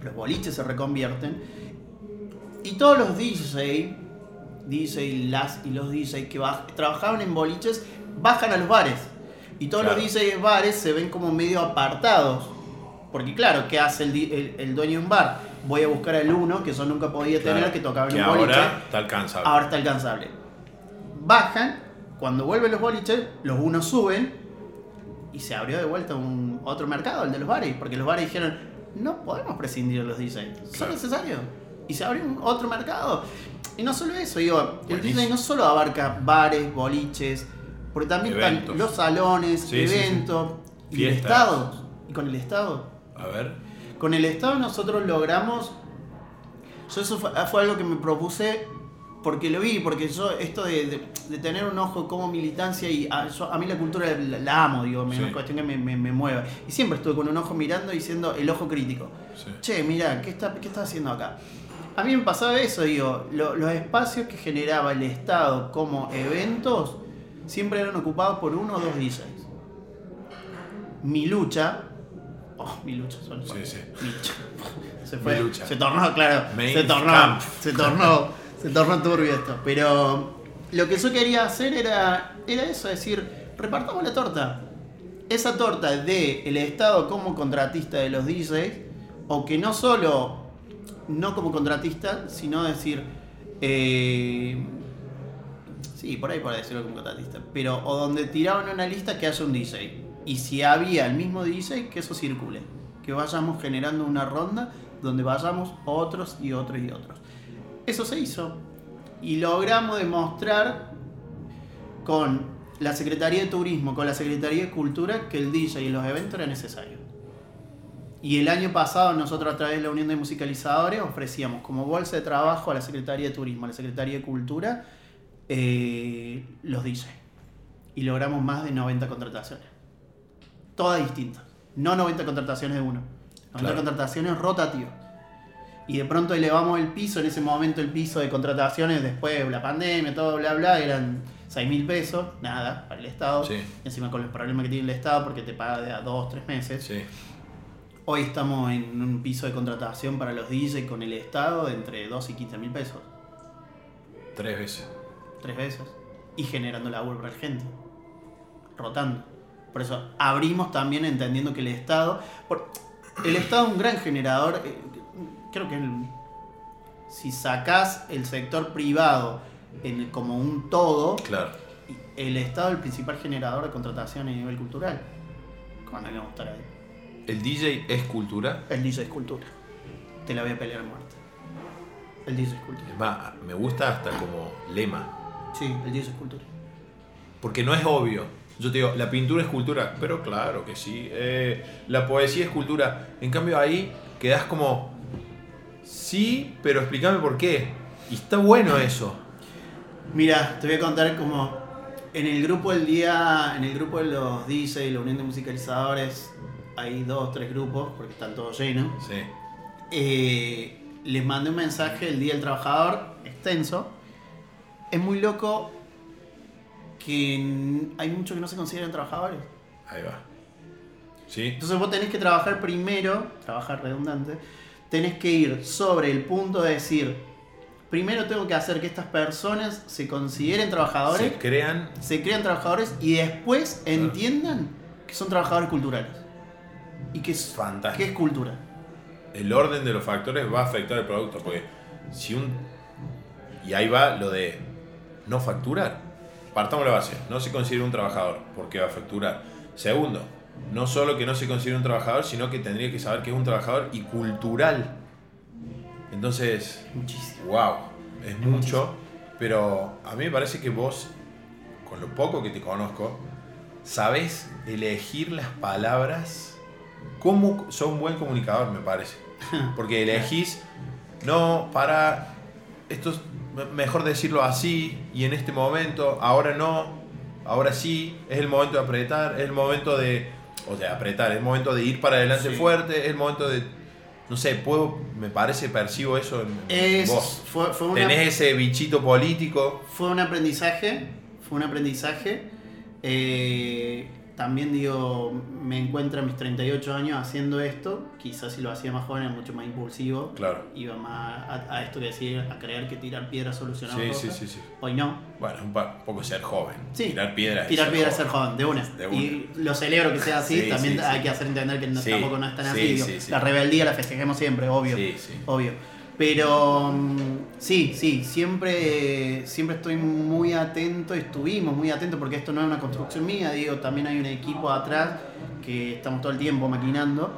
los boliches se reconvierten, y todos los DJ, DJ, las y los DJ que baj- trabajaban en boliches, bajan a los bares. Y todos Claro. los DJ de bares se ven como medio apartados. Porque claro, ¿qué hace el, el- el dueño de un bar? Voy a buscar al uno que yo nunca podía tener, Claro. que tocaba en Que un boliche. ahora está alcanzable. Ahora está alcanzable. Bajan, cuando vuelven los boliches, los unos suben y se abrió de vuelta un otro mercado, el de los bares, porque los bares dijeron, no podemos prescindir de los DJs, son Claro. necesarios. Y se abrió un otro mercado. Y no solo eso, digo, el. DJ no solo abarca bares, boliches, porque también Eventos. están los salones, Sí, sí, sí. eventos, y el. Estado. Y con el Estado. A ver. Con el Estado nosotros logramos. Yo eso fue, fue algo que me propuse porque lo vi, porque yo esto de, de- de tener un ojo como militancia y a, yo- a mí la cultura la, la amo, digo, me- Sí. es una cuestión que me, me, me mueve. Y siempre estuve con un ojo mirando y siendo el ojo crítico. Sí. Che, mira, ¿qué está, ¿qué está haciendo acá? A mí me pasaba eso, digo, lo- los espacios que generaba el Estado como eventos siempre eran ocupados por uno o dos DJs. Mi lucha, oh, mi lucha, suena Sí, sí. Mi lucha. Se fue, Mi lucha. se tornó, claro, Main se tornó, camp. se tornó, se tornó turbio esto. Pero lo que yo quería hacer era, era eso, decir, repartamos la torta. Esa torta de el Estado como contratista de los DJs, o que no solo no como contratista, sino decir, eh, sí, por ahí por decirlo como contratista, pero o donde tiraban una lista que haya un DJ. Y si había el mismo DJ, que eso circule. Que vayamos generando una ronda donde vayamos otros y otros y otros. Eso se hizo. Y logramos demostrar con la Secretaría de Turismo, con la Secretaría de Cultura, que el DJ y los eventos era necesario. Y el año pasado nosotros a través de la Unión de Musicalizadores ofrecíamos como bolsa de trabajo a la Secretaría de Turismo, a la Secretaría de Cultura, eh, los DJ. Y logramos más de 90 contrataciones. Todas distintas. No 90 contrataciones de uno. 90 Claro. contrataciones rotativas. Y de pronto elevamos el piso, en ese momento el piso de contrataciones, después de la pandemia, todo bla bla, eran 6 mil pesos, nada, para el Estado. Sí. Encima con los problemas que tiene el Estado porque te paga de a 2, 3 meses. Sí. Hoy estamos en un piso de contratación para los DJs con el Estado de entre 2 y 15 mil pesos. Tres veces. tres veces y generando laburo para la gente, rotando. Por eso abrimos también entendiendo que el Estado, por- el Estado es un gran generador, eh, creo que el- si sacás el sector privado en- como un todo, Claro. el Estado es el principal generador de contratación a nivel cultural. Cuando que estar ahí. ¿El DJ es cultura? El DJ es cultura. Te la voy a pelear a muerte. El DJ es cultura. Es más, me gusta hasta como lema. Sí, el DJ es cultura. Porque no es obvio. Yo te digo, la pintura es cultura, pero claro que sí. Eh, la poesía es cultura. En cambio ahí quedas como, sí, pero explícame por qué. Y está bueno eso. Mira, te voy a contar como en el grupo del día, en el grupo de los DJs la Unión de Musicalizadores, hay dos, tres grupos, porque están todos llenos. Sí. Eh, les mandé un mensaje el Día del Trabajador, extenso. Es muy loco que hay muchos que no se consideran trabajadores. Ahí va. Sí. Entonces vos tenés que trabajar primero, trabajar redundante, tenés que ir sobre el punto de decir, primero tengo que hacer que estas personas se consideren trabajadores Se crean. se crean trabajadores y después entiendan que son trabajadores culturales. Y que es, Fantástico. que es cultura. el orden de los factores va a afectar el producto. Porque si un. Y ahí va lo de no facturar. Partamos la base. No se considera un trabajador porque va a facturar. Segundo, no solo que no se considera un trabajador, sino que tendría que saber que es un trabajador y cultural. Entonces, Muchísimo. wow, es mucho. Pero a mí me parece que vos, con lo poco que te conozco, sabes elegir las palabras. ¿Cómo sos un buen comunicador, me parece? Porque elegís, no, para, esto es me- mejor decirlo así y en este momento, ahora no, ahora sí, es el momento de apretar, es el momento de, o sea, apretar, es el momento de ir para adelante Sí. fuerte, es el momento de, no sé, puedo, me parece, percibo eso en, en Es, vos. fue, fue, una- Tenés ese bichito político. fue un aprendizaje, fue un aprendizaje. Eh, también digo, me encuentro a mis 38 años haciendo esto. Quizás si lo hacía más joven era mucho más impulsivo. Claro. Iba más a, a esto que decir, a creer que tirar piedras solucionaba Sí, cosas. sí, sí, sí. Hoy no. Bueno, un poco ser joven. Sí. Tirar piedras. Tirar ser piedras ser joven. de una. De una. Y lo celebro que sea así, Sí, también hay que hacer entender que no- tampoco no es tan sí, así. digo, sí, sí. La rebeldía la festejemos siempre, obvio. Sí, sí. Obvio. Pero mm, sí, sí, siempre, siempre estoy muy atento, estuvimos muy atentos porque esto no es una construcción mía, digo, también hay un equipo atrás que estamos todo el tiempo maquinando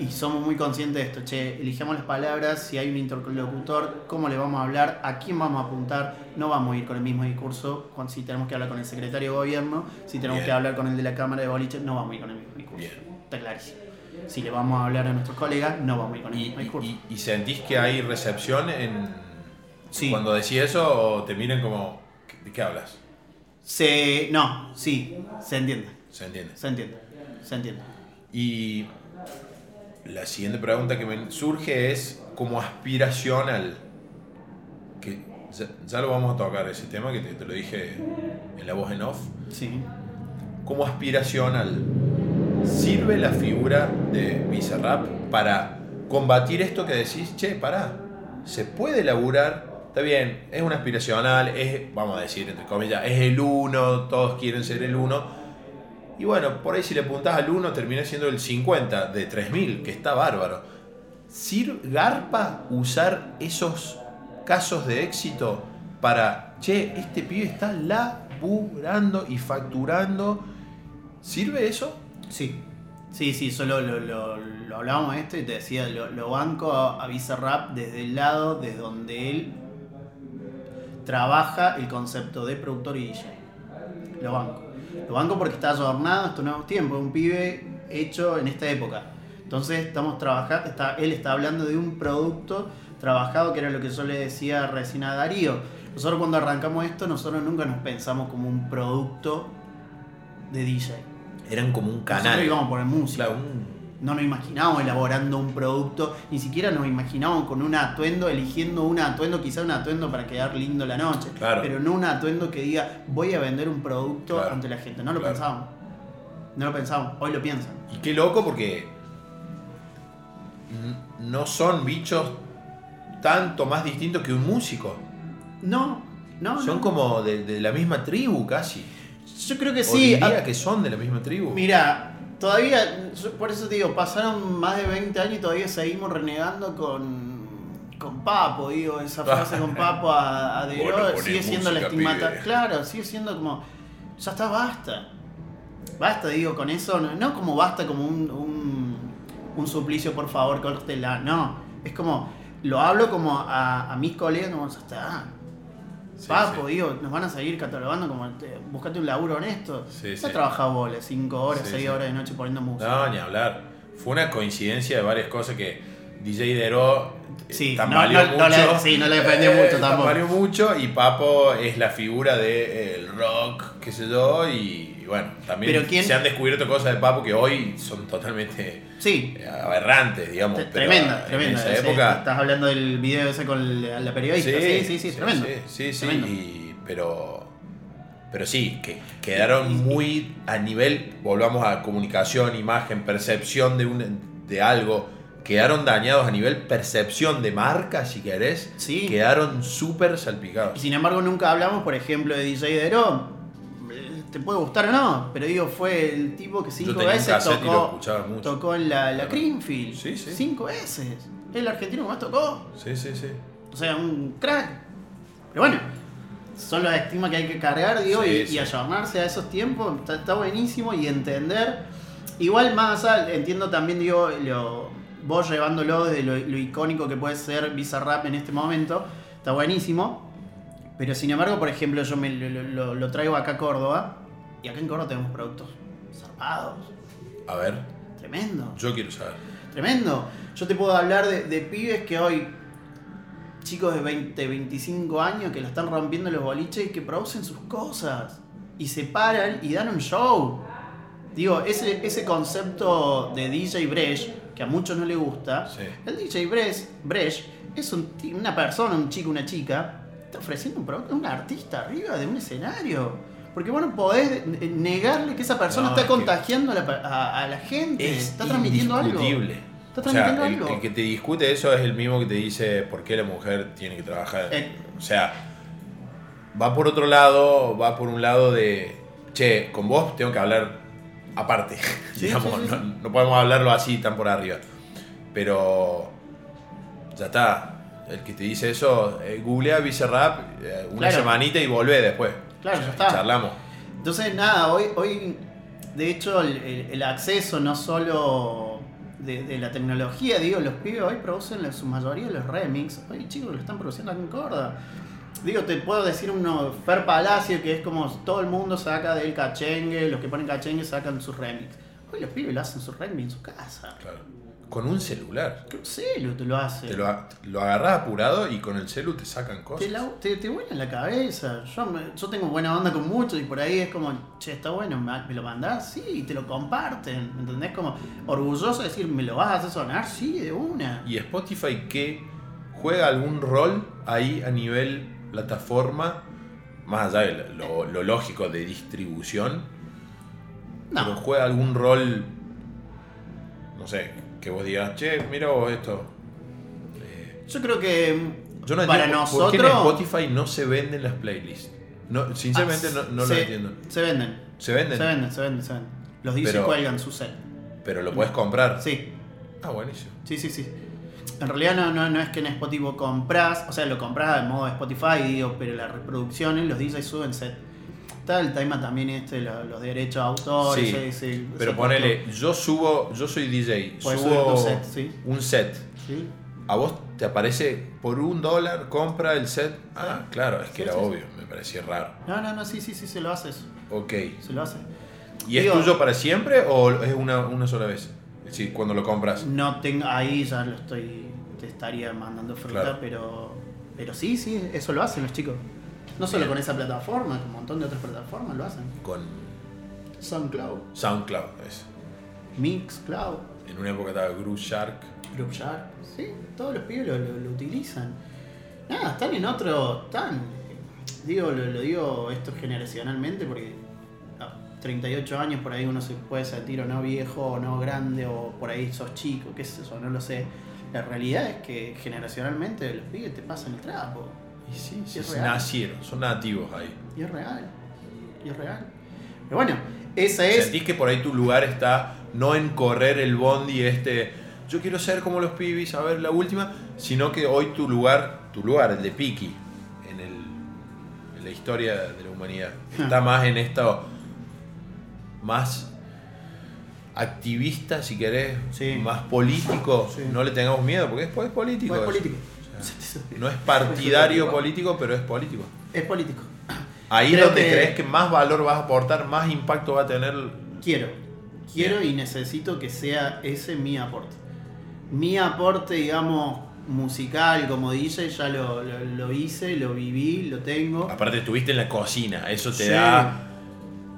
y somos muy conscientes de esto, che, elijamos las palabras, si hay un interlocutor, cómo le vamos a hablar, a quién vamos a apuntar, no vamos a ir con el mismo discurso, si tenemos que hablar con el secretario de gobierno, si tenemos Bien. que hablar con el de la Cámara de Boliche, no vamos a ir con el mismo discurso, Bien. está clarísimo. Si le vamos a hablar a nuestros colegas, no vamos a ir con el ¿Y, mismo y- discurso. y- y sentís que hay recepción en Sí. cuando decís eso o te miran como ¿de qué hablas? Se, no, sí, se entiende, ¿Se entiende? se entiende, se entiende. Y la siguiente pregunta que me surge es como aspiracional. Que ya, ya lo vamos a tocar ese tema que te, te lo dije en la voz en off. Sí. como aspiracional, ¿sirve la figura de Bizarrap para combatir esto que decís, che, pará, se puede laburar, está bien, es un aspiracional, es, vamos a decir, entre comillas, es el uno, todos quieren ser el uno, y bueno, por ahí si le apuntás al uno termina siendo el 50 de 3000, que está bárbaro. ¿Sir Garpa usar esos casos de éxito para, che, este pibe está laburando y facturando? ¿Sirve eso? Sí, sí, sí, solo lo, lo, lo hablábamos esto y te decía, lo, banco a, a Bizarrap desde el lado desde donde él trabaja el concepto de productor y DJ. Lo banco. Lo banco porque está adornado estos nuevos tiempos, un pibe hecho en esta época. Entonces estamos trabajando, está, él está hablando de un producto trabajado que era lo que yo le decía recién a Darío. Nosotros cuando arrancamos esto, nosotros nunca nos pensamos como un producto de DJ. Eran como un Nosotros canal. íbamos a poner música. Claro, un- no nos imaginábamos elaborando un producto, ni siquiera nos imaginábamos con un atuendo, eligiendo un atuendo, quizá un atuendo para quedar lindo la noche, Claro. pero no un atuendo que diga voy a vender un producto Claro. ante la gente. No lo pensábamos. No lo pensábamos, hoy lo piensan. Y qué loco porque no son bichos tanto más distintos que un músico. No, no. son no. como de, de la misma tribu casi. Yo creo que sí. diría ah, que son de la misma tribu. Mira, todavía, yo por eso te digo, pasaron más de 20 años y todavía seguimos renegando con, con Papo, digo, esa frase con Papo a, a Deró, Bueno, sigue siendo la estigmata. pibe. Claro, sigue siendo como, ya está, basta. Basta, digo, con eso, no, no como basta como un, un, un suplicio, por favor, córtela, no. Es como, lo hablo como a, a mis colegas, como, ya está. Sí, Papo, sí. digo, nos van a seguir catalogando como, te- buscate un laburo honesto. Sí, sí. trabajado bola, 5 horas, Sí, 6 sí. horas de noche poniendo música. No, ni hablar. Fue una coincidencia de varias cosas que DJ Dero eh, Sí, tambaleó no- no- no mucho. le- sí, no le defendió mucho tampoco. Tambaleó mucho y Papo es la figura del rock, qué sé yo, y bueno, también Pero quién- se han descubierto cosas de Papo que hoy son totalmente Sí, eh, aberrantes, digamos. T- pero tremenda, en tremenda. esa época... Estás hablando del video ese con la, la periodista. Sí, sí, sí, tremendo. Sí, sí, sí, Tremendo. y- pero, pero sí, que quedaron Y- y- muy a nivel, volvamos a comunicación, imagen, percepción de, un, de algo, quedaron dañados a nivel percepción de marca, si querés, Sí. quedaron súper Y salpicados. sin embargo, nunca hablamos, por ejemplo, de DJ. Te puede gustar o no, pero digo, fue el tipo que cinco veces tocó, tocó en la, la. Greenfield. Sí, sí. Cinco veces. Es el argentino que más tocó. Sí, sí, sí. O sea, un crack. Pero bueno, son los estigmas que hay que cargar, digo, Sí, y, sí. y ayornarse a esos tiempos. Está, está buenísimo y entender. Igual más allá, entiendo también, digo, lo, vos llevándolo desde lo, lo icónico que puede ser Bizarrap en este momento. Está buenísimo. Pero sin embargo, por ejemplo, yo me lo, lo- lo traigo acá a Córdoba. Y acá en Córdoba tenemos productos zarpados. A ver, Tremendo. yo quiero saber. Tremendo. Yo te puedo hablar de, de pibes que hoy, chicos de 20, 25 años, que la están rompiendo los boliches y que producen sus cosas. Y se paran y dan un show. Digo, ese, ese concepto de DJ Bresh, que a muchos no le gusta, Sí. el DJ Bresh, Bresh es un una persona, un chico, una chica, está ofreciendo un, producto, un artista arriba de un escenario. Porque bueno, podés negarle que esa persona No, está es contagiando a a- la gente. Es está transmitiendo algo. Está O sea, transmitiendo el, algo. el que te discute eso es el mismo que te dice por qué la mujer tiene que trabajar. Eh. O sea, va por otro lado, va por un lado de, che, con vos tengo que hablar aparte. Sí, digamos, sí, sí, no, podemos hablarlo así tan por arriba. Pero ya está. El que te dice eso, eh, googlea Bizarrap eh, una Claro. semanita y volvé después. Claro, ya está. Charlamos. Entonces, nada, hoy, hoy de hecho, el, el- el acceso no solo de, de la tecnología, digo, los pibes hoy producen su mayoría de los remix. Hoy chicos lo están produciendo acá en Córdoba. Digo, te puedo decir uno, Fer Palacio, que es como todo el mundo saca del cachengue, los que ponen cachengue sacan sus remix. Hoy los pibes lo hacen sus remix en su casa. Claro. Con un celular. ¿Qué celu te lo hace? Te lo, lo agarrás apurado y con el celu te sacan cosas. Te, la, te, te vuela en la cabeza. Yo, me- yo tengo buena onda con muchos y por ahí es como, che, está bueno, ¿me, me lo mandás? Sí, y te lo comparten. ¿Entendés? Como orgulloso de decir, ¿me lo vas a hacer sonar? Sí, de una. ¿Y Spotify qué juega algún rol ahí a nivel plataforma? Más allá de lo, lo lógico de distribución, pero No, juega algún rol, no sé, que vos digas, che, mira vos esto. Eh, yo creo que yo no para entiendo por qué en nosotros. Spotify no se venden las playlists. No, sinceramente Ah, no, no lo entiendo. Se venden. ¿Se venden? Se venden, se venden, se venden. Los DJs cuelgan su set. Pero lo puedes comprar. Sí, Ah, buenísimo. sí, sí, sí. En realidad no, no, no es que en Spotify compras, o sea, lo compras de modo Spotify, digo, pero las reproducciones, los DJs suben set. Está el tema también este, lo- los derechos de autor, Sí, ese- ese- Pero ese ponele, yo subo, yo soy DJ, subo set, sí. un set. ¿sí? ¿A vos te aparece por un dólar, compra el set? Ah, claro, es que era obvio, me parecía raro. No, no, no, sí, sí, sí, se lo hace eso. Ok. Se lo hace. ¿Y es Digo- tuyo para siempre o es una, una sola vez? Es decir, cuando lo compras. No tengo, ahí ya lo estoy, te estaría mandando fruta, Claro. pero, pero sí, sí, eso lo hacen los chicos. No solo Bien. con esa plataforma, con un montón de otras plataformas lo hacen. Con SoundCloud, SoundCloud. Es. Mixcloud. En una época estaba Shark. Group Shark, sí, todos los pibes lo, lo- lo utilizan. Nada, están en otro. Están. Digo, lo, lo digo esto generacionalmente porque a 38 años por ahí uno se puede sentir o no viejo o no grande o por ahí sos chico, qué es eso, no lo sé. La realidad es que generacionalmente los pibes te pasan el trapo. Y sí, sí, Es nacieron, son nativos ahí. Y es real. Y es real. Pero bueno, esa es. Sentís que por ahí tu lugar está no en correr el bondi este, yo quiero ser como los pibis, a ver la última, sino que hoy tu lugar, tu lugar, el de Piki, en, el, en la historia de la humanidad, está más en esto, más activista, si querés, Sí. más político, Sí. no le tengamos miedo, porque después es político. Pues es eso. político. No es partidario político, pero es político. Es político. Ahí Creo donde que- crees que más valor vas a aportar, más impacto va a tener. Quiero. Quiero y necesito que sea ese mi aporte. Mi aporte, digamos, musical, como dice, ya lo, lo- lo hice, lo viví, lo tengo. Aparte estuviste en la cocina, eso te Sí. da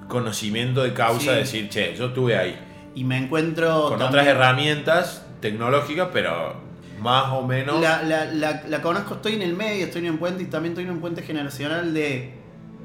conocimiento de causa, Sí. de decir, che, yo estuve ahí. Y me encuentro. Con también- otras herramientas tecnológicas, pero más o menos. La, la- la- la conozco, estoy en el medio, estoy en un puente y también estoy en un puente generacional de.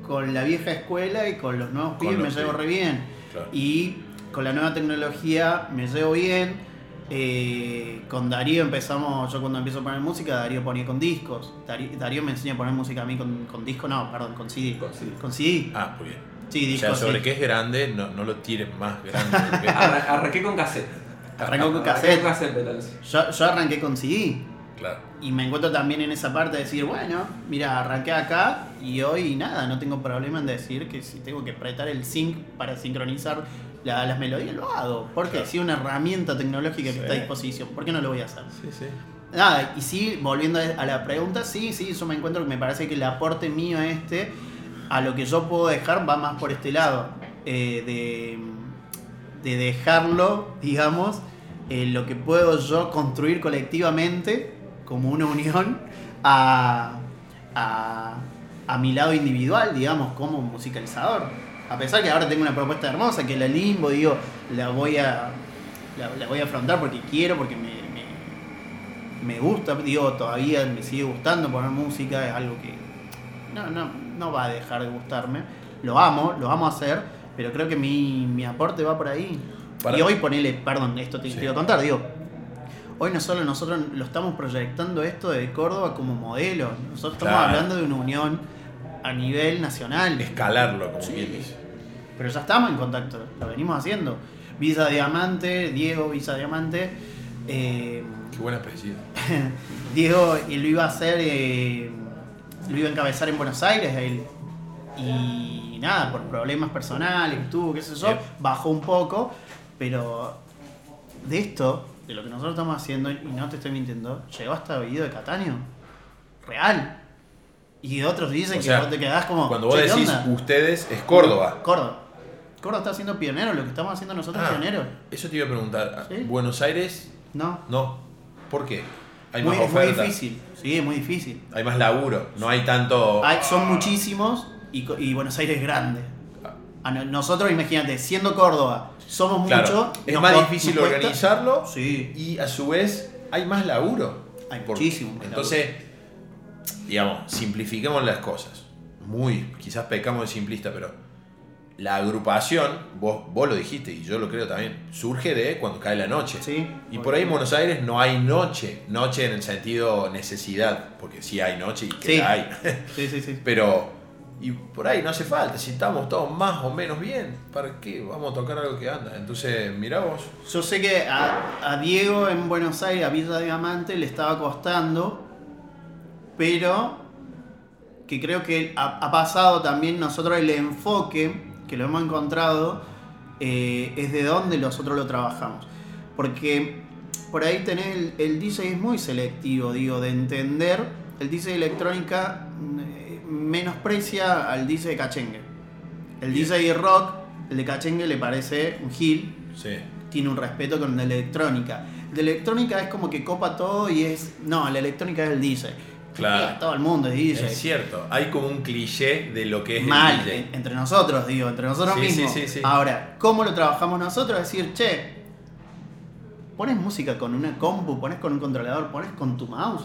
con la vieja escuela y con los nuevos pibes me llevo re bien. Claro. Y con la nueva tecnología me llevo bien. Eh, con Darío empezamos, yo cuando empiezo a poner música, Darío ponía con discos. Darío, Darío me enseña a poner música a mí con, con disco, no, perdón, con CD. Con CD. Con CD. Ah, muy bien. Sí, O disco. sea, sobre sí. qué es grande, no, no lo tires más grande. arranqué con cassette. Arrancó con Arranqué cassette. con cassette, Petales. Yo, yo arranqué con CD. claro. Y me encuentro también en esa parte de decir, bueno, mira, arranqué acá y hoy nada, no tengo problema en decir que si tengo que apretar el sync para sincronizar la- las melodías, lo hago. Porque Claro. si es una herramienta tecnológica que Sí. está a disposición, ¿por qué no lo voy a hacer? Sí, sí. Nada, y sí, volviendo a la pregunta, sí, sí, yo me encuentro que me parece que el aporte mío este, a lo que yo puedo dejar, va más por este lado. eh, de, de dejarlo, digamos, en lo que puedo yo construir colectivamente, como una unión, a, a, a mi lado individual, digamos, como musicalizador. A pesar que ahora tengo una propuesta hermosa, que la limbo, digo, la voy a, la, la voy a afrontar porque quiero, porque me, me, me gusta, digo, todavía me sigue gustando poner música, es algo que no, no, no va a dejar de gustarme. Lo amo, lo amo hacer, pero creo que mi, mi aporte va por ahí. Para- Y hoy ponele, perdón, esto te Sí. quiero contar, digo, hoy no solo nosotros lo estamos proyectando esto de Córdoba como modelo, nosotros estamos hablando de una unión a nivel nacional. Escalarlo, como Sí. quien dice. Pero ya estamos en contacto, lo venimos haciendo. Visa Diamante, Diego Visa Diamante. eh, Qué buen apellido. Diego lo iba a hacer, eh, lo iba a encabezar en Buenos Aires él. Y nada, por problemas personales que tuvo, qué sé yo, bajó un poco. Pero de esto, de lo que nosotros estamos haciendo, y no te estoy mintiendo, llegó hasta Oído de Cataño. Real. Y otros dicen O sea, que vos te quedás como. Cuando vos "Che, ¿qué decís onda?". ustedes, es Córdoba. Córdoba. Córdoba está siendo pionero, lo que estamos haciendo nosotros Ah, es pionero. Eso te iba a preguntar. Sí. Buenos Aires, No. no. ¿Por qué? Hay muy, más es muy difícil. Sí, es muy difícil. Hay más laburo. No hay tanto. Hay- son muchísimos y, Buenos Aires es grande. A nosotros, imagínate, siendo Córdoba, somos Claro, muchos. es más difícil organizarlo Sí. y a su vez hay más laburo. Hay Por- muchísimo más Entonces, digamos, simplifiquemos las cosas. Muy, quizás pecamos de simplista, pero la agrupación, vos, vos lo dijiste y yo lo creo también, surge de cuando cae la noche. Sí. Y por ahí en Buenos Aires no hay noche, noche en el sentido necesidad, porque sí hay noche y que Sí. la hay. Sí, sí, sí. Pero, y por ahí no hace falta, si estamos todos más o menos bien, ¿para qué vamos a tocar algo que anda? Entonces, mirá vos. Yo sé que a, Diego en Buenos Aires, a Villa Diamante, le estaba costando, pero que creo que ha, pasado también nosotros el enfoque que lo hemos encontrado eh, es de dónde nosotros lo trabajamos. Porque por ahí tenés el, el DJ es muy selectivo, digo, de entender. El DJ electrónica eh, menosprecia al DJ de cachengue. El Bien. DJ de rock, el de cachengue le parece un gil, Sí. tiene un respeto con la electrónica. De electrónica es como que copa todo y es. No, la electrónica es el DJ. Claro. Todo el mundo es DJ. Es cierto, hay como un cliché de lo que es Mal, el DJ. en- entre nosotros, digo, entre nosotros Sí, mismos. sí, sí, sí. Ahora, ¿cómo lo trabajamos nosotros? Es decir, che, pones música con una compu, pones con un controlador, pones con tu mouse.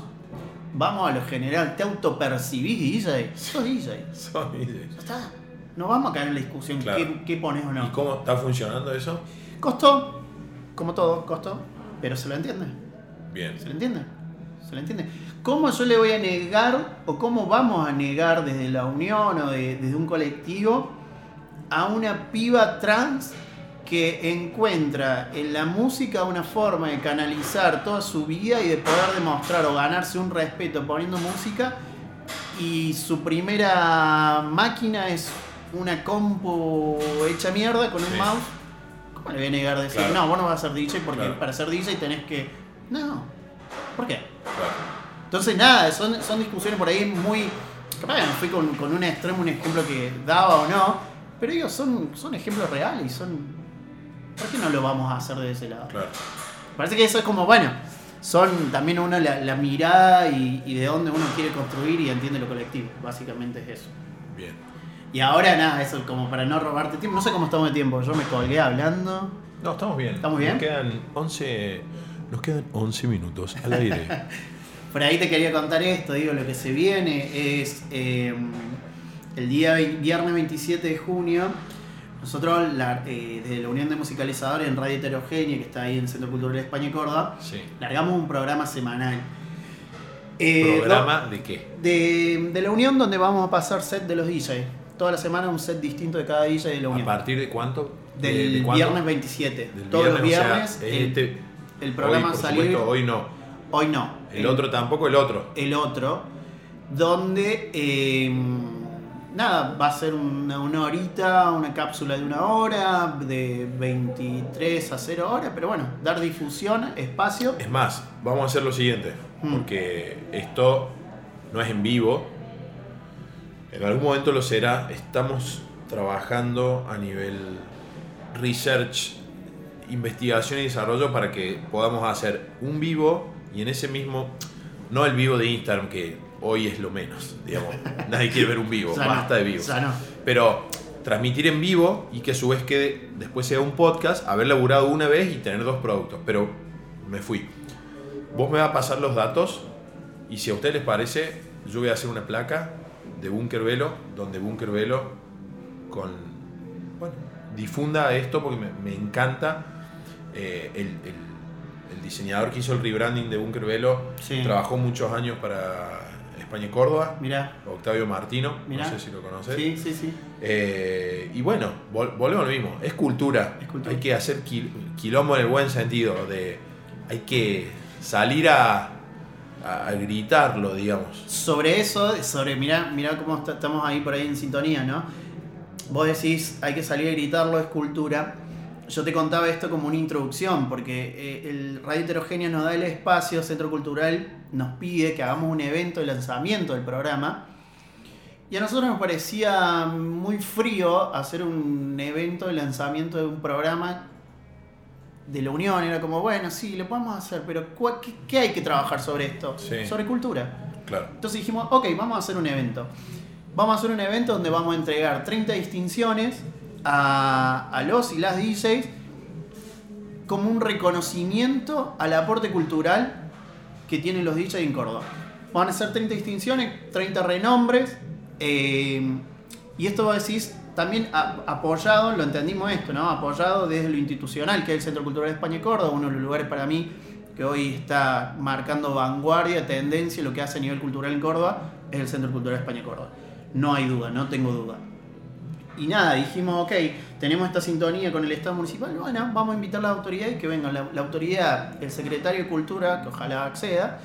Vamos a lo general, te autopercibís DJ. Sos DJ. Son DJs. Ya está. No vamos a caer en la discusión Claro. qué, qué pones o no. ¿Y cómo está funcionando eso? Costó, como todo, costó, pero se lo entiende. Bien. ¿Se le entiende? ¿Se le entiende? ¿Cómo yo le voy a negar o cómo vamos a negar desde la unión o de- desde un colectivo a una piba trans que encuentra en la música una forma de canalizar toda su vida y de poder demostrar o ganarse un respeto poniendo música y su primera máquina es una compu hecha mierda con un Sí. mouse? ¿Cómo le voy a negar decir, Claro. no, vos no vas a ser DJ porque Claro. para ser DJ tenés que... No. ¿Por qué? Claro. Entonces, nada, son, son discusiones por ahí muy. Capaz me fui con, con un extremo, un ejemplo que daba o no. Pero digo, son, son ejemplos reales y son. ¿Por qué no lo vamos a hacer de ese lado? Claro. Parece que eso es como, bueno, son también uno la, la mirada y, y de dónde uno quiere construir y entiende lo colectivo. Básicamente es eso. Bien. Y ahora nada, eso como para no robarte tiempo. No sé cómo estamos de tiempo. Yo me colgué hablando. No, estamos bien. ¿Estamos bien? Nos quedan 11, nos quedan 11 minutos al aire. Por ahí te quería contar esto, digo, lo que se viene es eh, el día viernes 27 de junio. Nosotros, la- eh, desde la Unión de Musicalizadores en Radio Heterogénea, que está ahí en el Centro Cultural de España y Córdoba, Sí. largamos un programa semanal. Eh, ¿Programa de qué? de, de la Unión donde vamos a pasar set de los DJs. Toda la semana un set distinto de cada DJ de la ¿A Unión. partir de cuánto? ¿De- Del de viernes 27. Del Todos los o sea, viernes. el, este- el programa hoy, por supuesto, hoy no. hoy no. El otro tampoco, el otro. el otro, donde eh, nada, va a ser una, una horita, una cápsula de una hora, de 23 a 0 horas, pero bueno, dar difusión, espacio. Es más, vamos a hacer lo siguiente, Hmm. porque esto no es en vivo, en algún momento lo será, estamos trabajando a nivel research, investigación y desarrollo para que podamos hacer un vivo y en ese mismo, no el vivo de Instagram que hoy es lo menos, digamos, nadie quiere ver un vivo, basta de vivos. ya no. Pero transmitir en vivo y que a su vez quede, después sea un podcast, haber laburado una vez y tener dos productos. Pero me fui. Vos me vas a pasar los datos y si a ustedes les parece, yo voy a hacer una placa de Bunker Velo, donde Bunker Velo con, bueno, difunda esto porque me, me encanta. eh, el, el- el diseñador que hizo el rebranding de Bunker Velo Sí. trabajó muchos años para España y Córdoba. Mirá, Octavio Martino, mirá. no sé si lo conoces. Sí, sí, sí. Eh, y bueno, vol- volvemos a lo mismo, es cultura. Es cultura. Hay que hacer quil- quilombo en el buen sentido, de hay que salir a, a- gritarlo, digamos. Sobre eso, sobre, mirá, mirá cómo está- estamos ahí por ahí en sintonía, ¿no? Vos decís, hay que salir a gritarlo, es cultura. Yo te contaba esto como una introducción, porque eh, el Radio Heterogéneo nos da el espacio, Centro Cultural nos pide que hagamos un evento de lanzamiento del programa. Y a nosotros nos parecía muy frío hacer un evento de lanzamiento de un programa de la Unión. Era como, bueno, sí, lo podemos hacer, pero ¿cuál- ¿qué, qué hay que trabajar sobre esto? Sí. Sobre cultura. Claro. Entonces dijimos, ok, vamos a hacer un evento. Vamos a hacer un evento donde vamos a entregar 30 distinciones a, los y las DJs como un reconocimiento al aporte cultural que tienen los DJs en Córdoba. Van a ser 30 distinciones, 30 renombres, eh, y esto vos decís también apoyado, lo entendimos esto, ¿no? Apoyado desde lo institucional, que es el Centro Cultural de España y Córdoba, uno de los lugares para mí que hoy está marcando vanguardia, tendencia, lo que hace a nivel cultural en Córdoba, es el Centro Cultural de España y Córdoba. No hay duda, no tengo duda. Y nada, dijimos, ok, tenemos esta sintonía con el Estado municipal, bueno, vamos a invitar a la autoridad y que venga la, la autoridad, el secretario de Cultura, que ojalá acceda.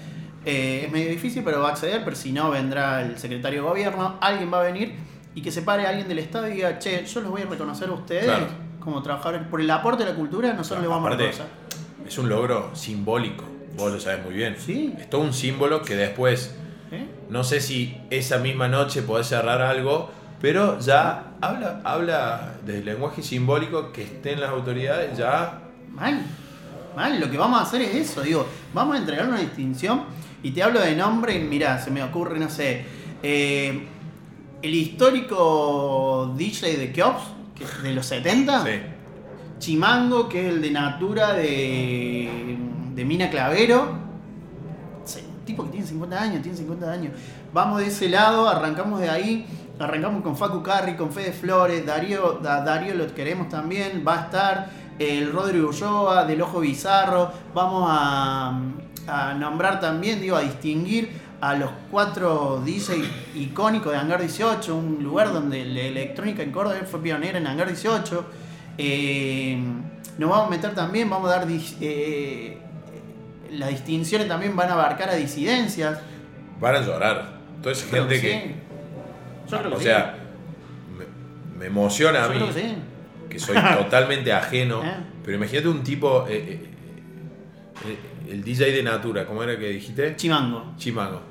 Eh, es medio difícil, pero va a acceder, pero si no, vendrá el secretario de gobierno, alguien va a venir y que se pare alguien del Estado y diga, che, yo los voy a reconocer a ustedes Claro. como trabajadores, por el aporte de la cultura, nosotros les vamos Aparte, a reconocer. Es un logro simbólico, vos lo sabes muy bien. Sí. Es todo un símbolo que después, ¿Eh? no sé si esa misma noche podés cerrar algo, pero ya habla, habla del lenguaje simbólico que estén las autoridades, ya Mal, mal, lo que vamos a hacer es eso, digo, vamos a entregar una distinción y te hablo de nombre y mirá, se me ocurre, no sé, eh, el histórico DJ de Keops, que es de los 70, sí. Chimango, que es el de Natura de de Mina Clavero. Tipo que tiene 50 años, tiene 50 años. Vamos de ese lado, arrancamos de ahí. Arrancamos con Facu Carri, con Fede Flores, Darío, Da- Darío lo queremos también, va a estar el Rodrigo Ulloa, del Ojo Bizarro, vamos a, a nombrar también, digo, a distinguir a los cuatro DJ icónicos de Hangar 18, un lugar donde la electrónica en Córdoba fue pionera en Hangar 18. Eh, nos vamos a meter también, vamos a dar eh, las distinciones también van a abarcar a disidencias. Van a llorar. Toda esa gente que. Yo creo que o sí. sea, me, me emociona a Yo mí. creo que sí. que soy totalmente ajeno. ¿Eh? Pero imagínate un tipo. eh, eh, eh, el DJ de Natura, ¿cómo era que dijiste? Chimango. Chimango.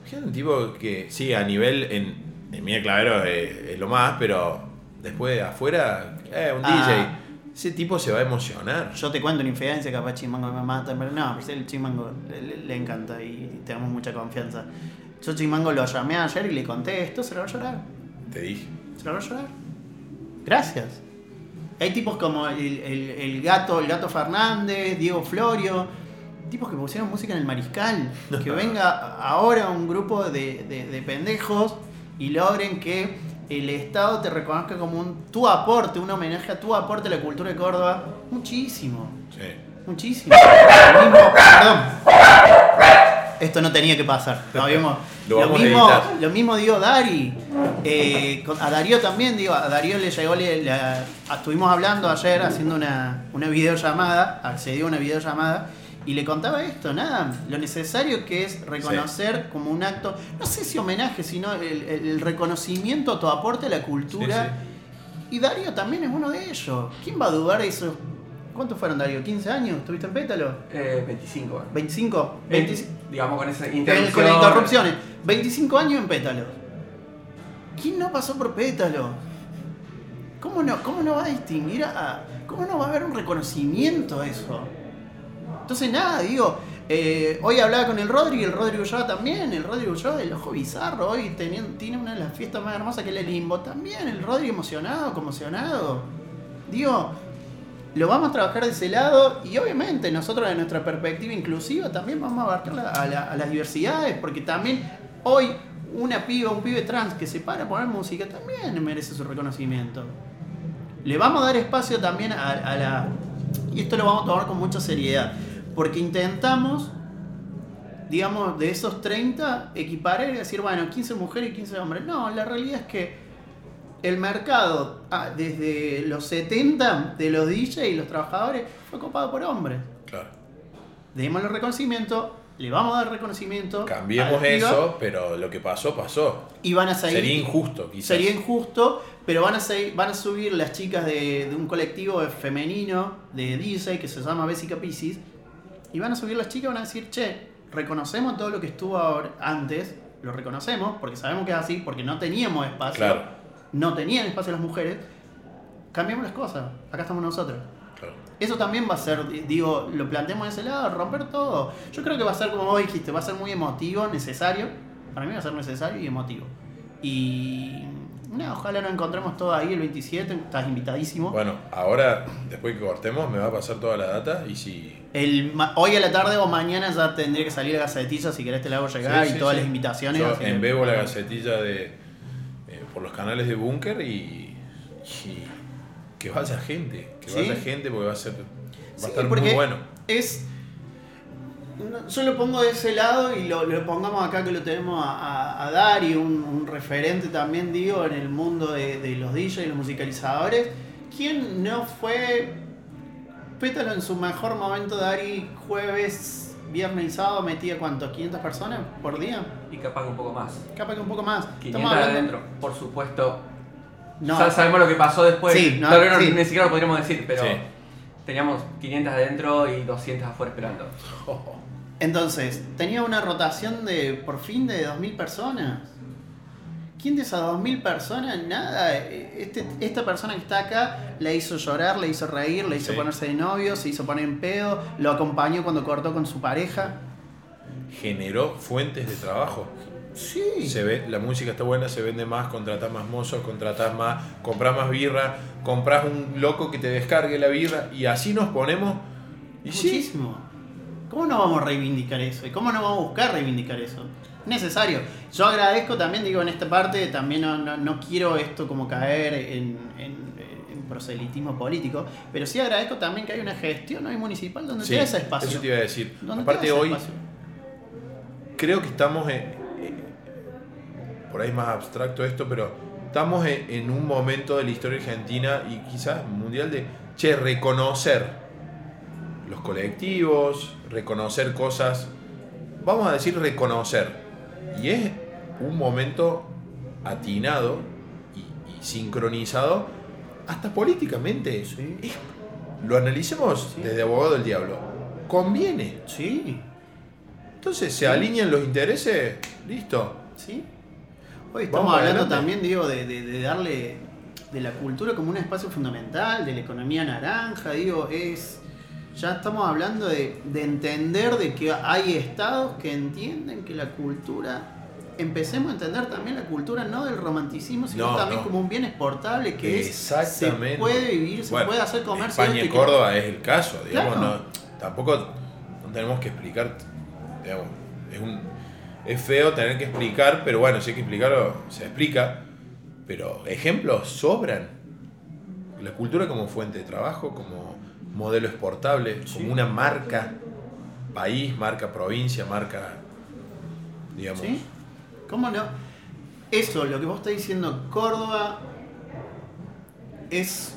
Imagínate un tipo que, sí, a nivel. En, en Mía Clavero es, lo más, pero después de afuera, eh, un Ah. DJ. Ese tipo se va a emocionar. Yo te cuento una infidencia, capaz Chimango me mata, pero no, pues el Chimango le- le encanta y tenemos mucha confianza. Yo Chimango lo llamé ayer y le conté esto, se lo va a llorar. Te dije. Se lo va a llorar. Gracias. Hay tipos como el, el- el gato, el gato Fernández, Diego Florio, tipos que pusieron música en el mariscal. Que venga ahora un grupo de, de- de pendejos y logren que el Estado te reconozca como un tu aporte, un homenaje a tu aporte a la cultura de Córdoba. Muchísimo. Sí. Muchísimo. Mismo, perdón. Esto no tenía que pasar. Lo, mismo, Lo mismo, lo mismo digo Dari. Eh, a Darío también, digo, a Darío le llegó, le- estuvimos hablando ayer haciendo una, una videollamada, accedió a una videollamada y le contaba esto, nada, lo necesario que es reconocer como un acto, no sé si homenaje, sino el, el- el reconocimiento a tu aporte a la cultura. Y Darío también es uno de ellos. ¿Quién va a dudar de eso? ¿Cuántos fueron, Darío? ¿15 años? ¿Estuviste en Pétalo? Eh, 25. bueno. ¿25? Eh, 25 digamos con esa con interrupción. las interrupciones. 25 años en Pétalo. ¿Quién no pasó por Pétalo? ¿Cómo no, cómo no va a distinguir a, ¿Cómo no va a haber un reconocimiento a eso? Entonces, nada, digo. eh, hoy hablaba con el Rodri y el Rodri Ulloa también. El Rodri Ulloa del Ojo Bizarro. Hoy tiene una de las fiestas más hermosas que es el Limbo. También el Rodri emocionado, conmocionado. Digo, lo vamos a trabajar de ese lado y obviamente nosotros de nuestra perspectiva inclusiva también vamos a abarcar a, la- a las diversidades porque también hoy una piba, un pibe trans que se para a poner música también merece su reconocimiento. Le vamos a dar espacio también a, a la... Y esto lo vamos a tomar con mucha seriedad porque intentamos, digamos, de esos 30 equiparar y decir, bueno, 15 mujeres y 15 hombres. No, la realidad es que el mercado, ah, desde los 70 de los DJ y los trabajadores, fue copado por hombres. Claro. Démosle reconocimiento, le vamos a dar reconocimiento. Cambiemos eso, pero lo que pasó, pasó. Y van a seguir. Sería injusto, quizás. Sería injusto, pero van a, seguir- van a subir las chicas de, de un colectivo femenino de DJ que se llama Bessica Pisces. Y van a subir las chicas y van a decir, che, reconocemos todo lo que estuvo ahora- antes, lo reconocemos, porque sabemos que es así, porque no teníamos espacio. Claro. No tenían espacio las mujeres. Cambiamos las cosas. Acá estamos nosotros. Claro. Eso también va a ser, digo, lo planteamos de ese lado, romper todo. Yo creo que va a ser, como vos dijiste, va a ser muy emotivo, necesario. Para mí va a ser necesario y emotivo. Y nada, ojalá nos encontremos todos ahí el 27, estás invitadísimo. Bueno, ahora, después que cortemos, me va a pasar toda la data y si. El, hoy a la tarde o mañana ya tendría que salir la gacetilla, si querés te la hago llegar Sí, y sí, todas sí. las invitaciones. Yo la gacetilla de. Por los canales de Búnker y. y que vaya gente. Que Sí. vaya gente porque va a ser. Va Sí, a estar muy bueno. Es. no, Yo lo pongo de ese lado y lo, lo pongamos acá que lo tenemos a, a, a Dari, un, un referente también, digo, en el mundo de, de los DJs y los musicalizadores. ¿Quién no fue Pétalo en su mejor momento, Dari, jueves, viernes y sábado metía cuánto? ¿500 personas por día? Y capaz que un poco más. Capaz que un poco más. 500 adentro, por supuesto. No, Ya sabemos lo que pasó después. Sí, no, sí. ni siquiera lo podríamos decir, pero Sí. teníamos 500 adentro y 200 afuera esperando. Entonces, tenía una rotación de por fin de 2.000 personas. ¿Quién de esas 2.000 personas? Nada. Este, esta persona que está acá la hizo llorar, la hizo reír, la hizo Sí. ponerse de novio, se hizo poner en pedo, lo acompañó cuando cortó con su pareja. Generó fuentes de trabajo. Sí. Se ve, la música está buena, se vende más, contratás más mozos, contratás más, comprás más birra, comprás un loco que te descargue la birra y así nos ponemos. Y sí, Muchísimo. ¿Cómo no vamos a reivindicar eso? ¿Y cómo no vamos a buscar reivindicar eso? Es necesario. Yo agradezco también, digo, en esta parte, también no, no- no quiero esto como caer en, en- en proselitismo político, pero sí agradezco también que hay una gestión hoy municipal donde Sí, te da ese espacio. Eso te iba a decir. Aparte hoy, espacio. creo que estamos en, en- por ahí es más abstracto esto, pero estamos en un momento de la historia argentina y quizás mundial de, che, reconocer los colectivos, reconocer cosas, vamos a decir reconocer. Y es un momento atinado y, y sincronizado hasta políticamente. Sí. Es- lo analicemos Sí. desde abogado del diablo. Conviene. Sí, Entonces se alinean los intereses, listo. sí. Hoy estamos Vamos hablando adelante. también, digo, de, de- de darle de la cultura como un espacio fundamental, de la economía naranja, digo, es. Ya estamos hablando de, de entender de que hay estados que entienden que la cultura. Empecemos a entender también la cultura no del romanticismo, sino No, también no. como un bien exportable que es, se puede vivir, se Bueno, puede hacer comercio. España y que- Córdoba es el caso, digamos, Claro. no, tampoco no tenemos que explicar, digamos, es, un, es feo tener que explicar, pero bueno, si hay que explicarlo, se explica, pero ejemplos sobran. La cultura como fuente de trabajo, como modelo exportable, Sí. como una marca país, marca provincia, marca, digamos, ¿Sí? ¿Cómo no? Eso, lo que vos estás diciendo, Córdoba es.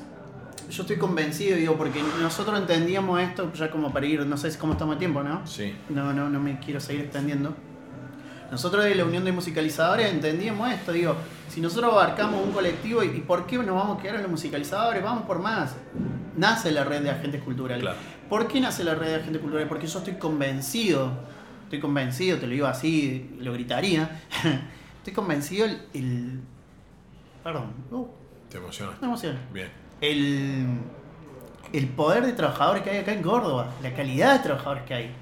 Yo estoy convencido, digo, porque nosotros entendíamos esto ya como para ir, no sé cómo estamos a tiempo, ¿no? sí, No, no, no me quiero seguir extendiendo. Nosotros de la Unión de Musicalizadores entendíamos esto, digo, si nosotros abarcamos un colectivo, ¿y y por qué nos vamos a quedar en los musicalizadores? Vamos por más. Nace la red de agentes culturales. Claro. ¿Por qué nace la red de agentes culturales? Porque yo estoy convencido, estoy convencido, te lo digo así, lo gritaría, estoy convencido el... el- perdón, uh, te emociona. me emociona Bien, el, el poder de trabajadores que hay acá en Córdoba, la calidad de trabajadores que hay,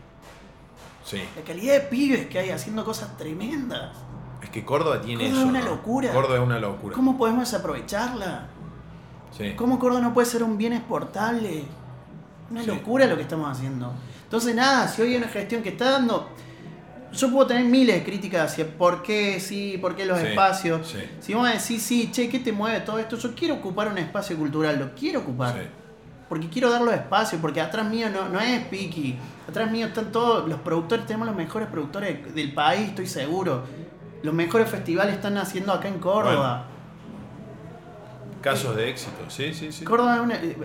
sí. la calidad de pibes que hay haciendo cosas tremendas. Es que Córdoba tiene Córdoba eso. es una ¿no? locura. Córdoba es una locura. ¿Cómo podemos desaprovecharla? Sí. ¿Cómo Córdoba no puede ser un bien exportable? Una Sí. locura lo que estamos haciendo. Entonces, nada, si hoy hay una gestión que está dando. Yo puedo tener miles de críticas hacia por qué sí, por qué los Sí, espacios. sí. Si vos me decís, sí, che, ¿qué te mueve todo esto? Yo quiero ocupar un espacio cultural, lo quiero ocupar. Porque quiero dar los espacios, porque atrás mío no, no es Piki. Atrás mío están todos los productores, tenemos los mejores productores del país, estoy seguro. Los mejores festivales están haciendo acá en Córdoba. Casos de éxito, sí, sí, sí. Córdoba es una- eh,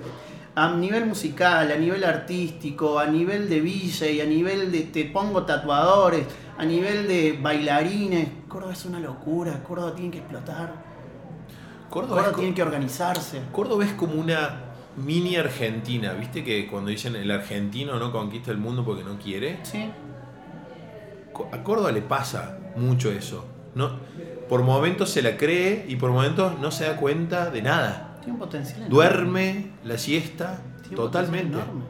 a nivel musical, a nivel artístico, a nivel de DJ, a nivel de te pongo tatuadores, a nivel de bailarines. Córdoba es una locura, Córdoba tiene que explotar. Córdoba, Córdoba tiene que organizarse. Córdoba es como una mini Argentina, ¿viste? Que cuando dicen el argentino no conquista el mundo porque no quiere. Sí. A Córdoba le pasa mucho eso. No, por momentos se la cree y por momentos no se da cuenta de nada. Tiene un potencial enorme. Duerme la siesta Tiene totalmente. enorme.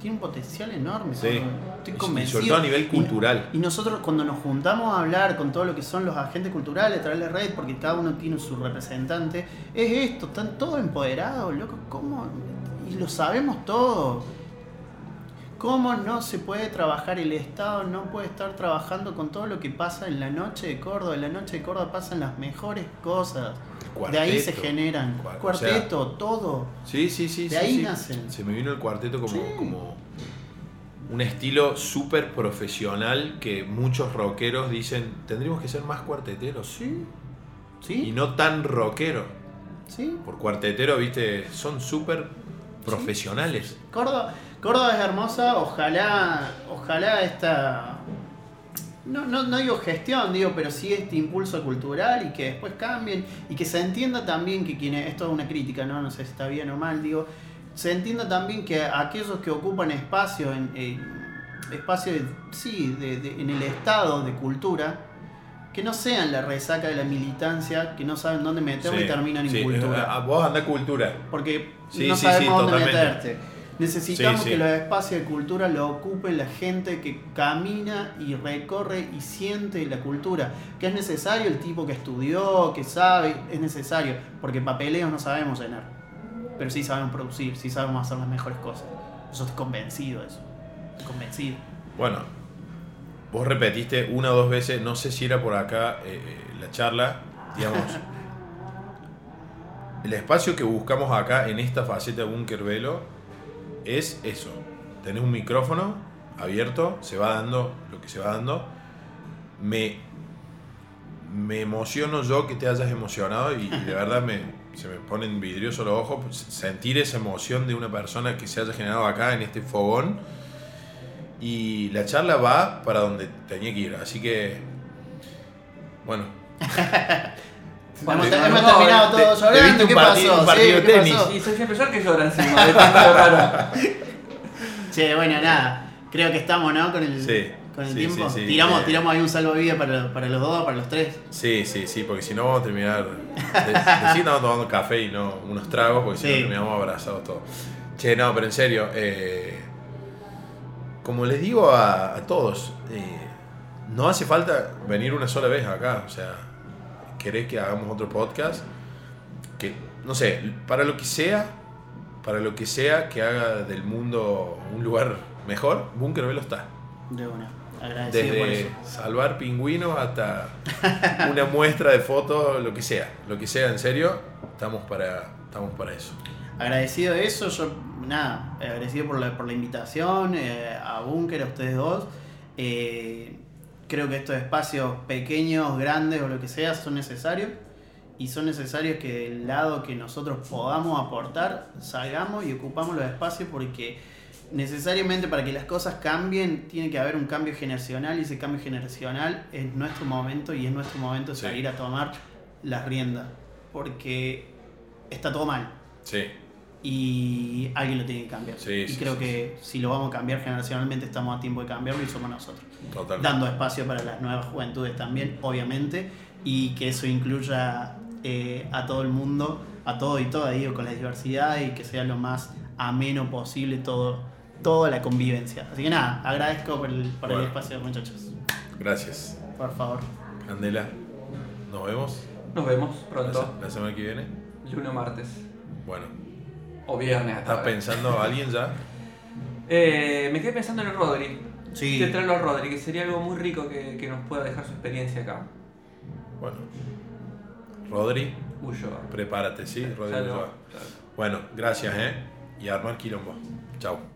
Tiene un potencial enorme. Sí. Estoy Y- y convencido. sobre todo a nivel Y- cultural. Y, nosotros cuando nos juntamos a hablar con todo lo que son los agentes culturales a través de la red, porque cada uno tiene su representante, es esto, están todos empoderados, loco, ¿cómo? Y lo sabemos todos. ¿Cómo no se puede trabajar? El Estado no puede estar trabajando con todo lo que pasa en la noche de Córdoba. En la noche de Córdoba pasan las mejores cosas. De ahí se generan. Cua- o sea, Cuarteto, todo. Sí, sí, sí. De sí, ahí sí. nacen. Se me vino el cuarteto como, Sí. como un estilo súper profesional que muchos rockeros dicen, tendríamos que ser más cuarteteros. Sí. Y Sí. no tan rockeros. Sí. Por cuartetero, viste, son súper profesionales. Córdoba, Córdoba es hermosa, ojalá, ojalá esta, no, no, no digo gestión, digo, pero sí este impulso cultural y que después cambien y que se entienda también que quienes, esto es una crítica, ¿no? no sé si está bien o mal, digo, se entienda también que aquellos que ocupan espacio en, en- espacio, sí, de- de- en el estado de cultura, que no sean la resaca de la militancia, que no saben dónde meterlo y Sí, terminan sí, en cultura. a- a vos anda cultura. Porque Sí, no sí, sabemos sí, dónde totalmente. meterte. Necesitamos Sí, sí. que los espacios de cultura lo ocupen la gente que camina y recorre y siente la cultura. Que es necesario el tipo que estudió, que sabe, es necesario. Porque papeleos no sabemos llenar. Pero sí sabemos producir, sí sabemos hacer las mejores cosas. Yo estoy convencido de eso. Estoy convencido. Bueno, vos repetiste una o dos veces, no sé si era por acá eh, eh, la charla, digamos. el espacio que buscamos acá en esta faceta de Bunker Velo es eso. Tenés un micrófono abierto, se va dando lo que se va dando. Me, me emociono yo que te hayas emocionado y, y de verdad me, se me ponen vidriosos los ojos pues, sentir esa emoción de una persona que se haya generado acá en este fogón. Y la charla va para donde tenía que ir. Así que, bueno, Hemos, Te- hemos no, terminado te- todos te llorando. ¿Qué partido- pasó? un partido Sí, de ¿qué tenis. pasó? Y soy siempre yo el que llora encima, de tanto raro. Che, bueno, nada. Creo que estamos, ¿no? Con el, Sí, con el sí, tiempo. sí, sí. tiramos, Eh. tiramos ahí un salvavidas para, para los dos, para los tres. Sí, sí, sí, porque si no vamos a terminar. De, estamos tomando café y no unos tragos, porque si no terminamos abrazados todos. Che, no, pero en serio, eh, como les digo a, a todos, eh, no hace falta venir una sola vez acá. O sea, querés que hagamos otro podcast, que, no sé, para lo que sea, para lo que sea que haga del mundo un lugar mejor, Bunker Velo está. De una. Agradecido por Desde eso. salvar pingüinos hasta una muestra de fotos, lo que sea. Lo que sea, en serio, estamos para, estamos para eso. Agradecido de eso, yo, nada, agradecido por la, por la invitación, eh, a Bunker, a ustedes dos. Eh, creo que estos espacios pequeños, grandes o lo que sea son necesarios. Y son necesarios que del lado que nosotros podamos aportar, salgamos y ocupamos los espacios porque necesariamente para que las cosas cambien tiene que haber un cambio generacional y ese cambio generacional es nuestro momento y es nuestro momento de Sí. salir a tomar las riendas. Porque está todo mal Sí, y alguien lo tiene que cambiar. Sí, y sí, creo sí, que si lo vamos a cambiar generacionalmente estamos a tiempo de cambiarlo y somos nosotros. totalmente. Dando espacio para las nuevas juventudes también, obviamente, y que eso incluya eh, a todo el mundo, a todo y toda, digo, con la diversidad y que sea lo más ameno posible todo, toda la convivencia. Así que nada, agradezco por el, por el Bueno. espacio, muchachos. Gracias. Por favor. Candela, nos vemos Nos vemos pronto, la semana que viene. lunes o martes. Bueno, O viernes. ¿estás pensando a alguien ya? Eh, me quedé pensando en el Rodri. Sí. De traerlo a Rodri, que sería algo muy rico que, que nos pueda dejar su experiencia acá. Bueno, Rodri, Ulloa. prepárate, ¿sí? Rodri Ulloa. claro. Bueno, gracias, ¿eh? Y armar quilombo. Chao.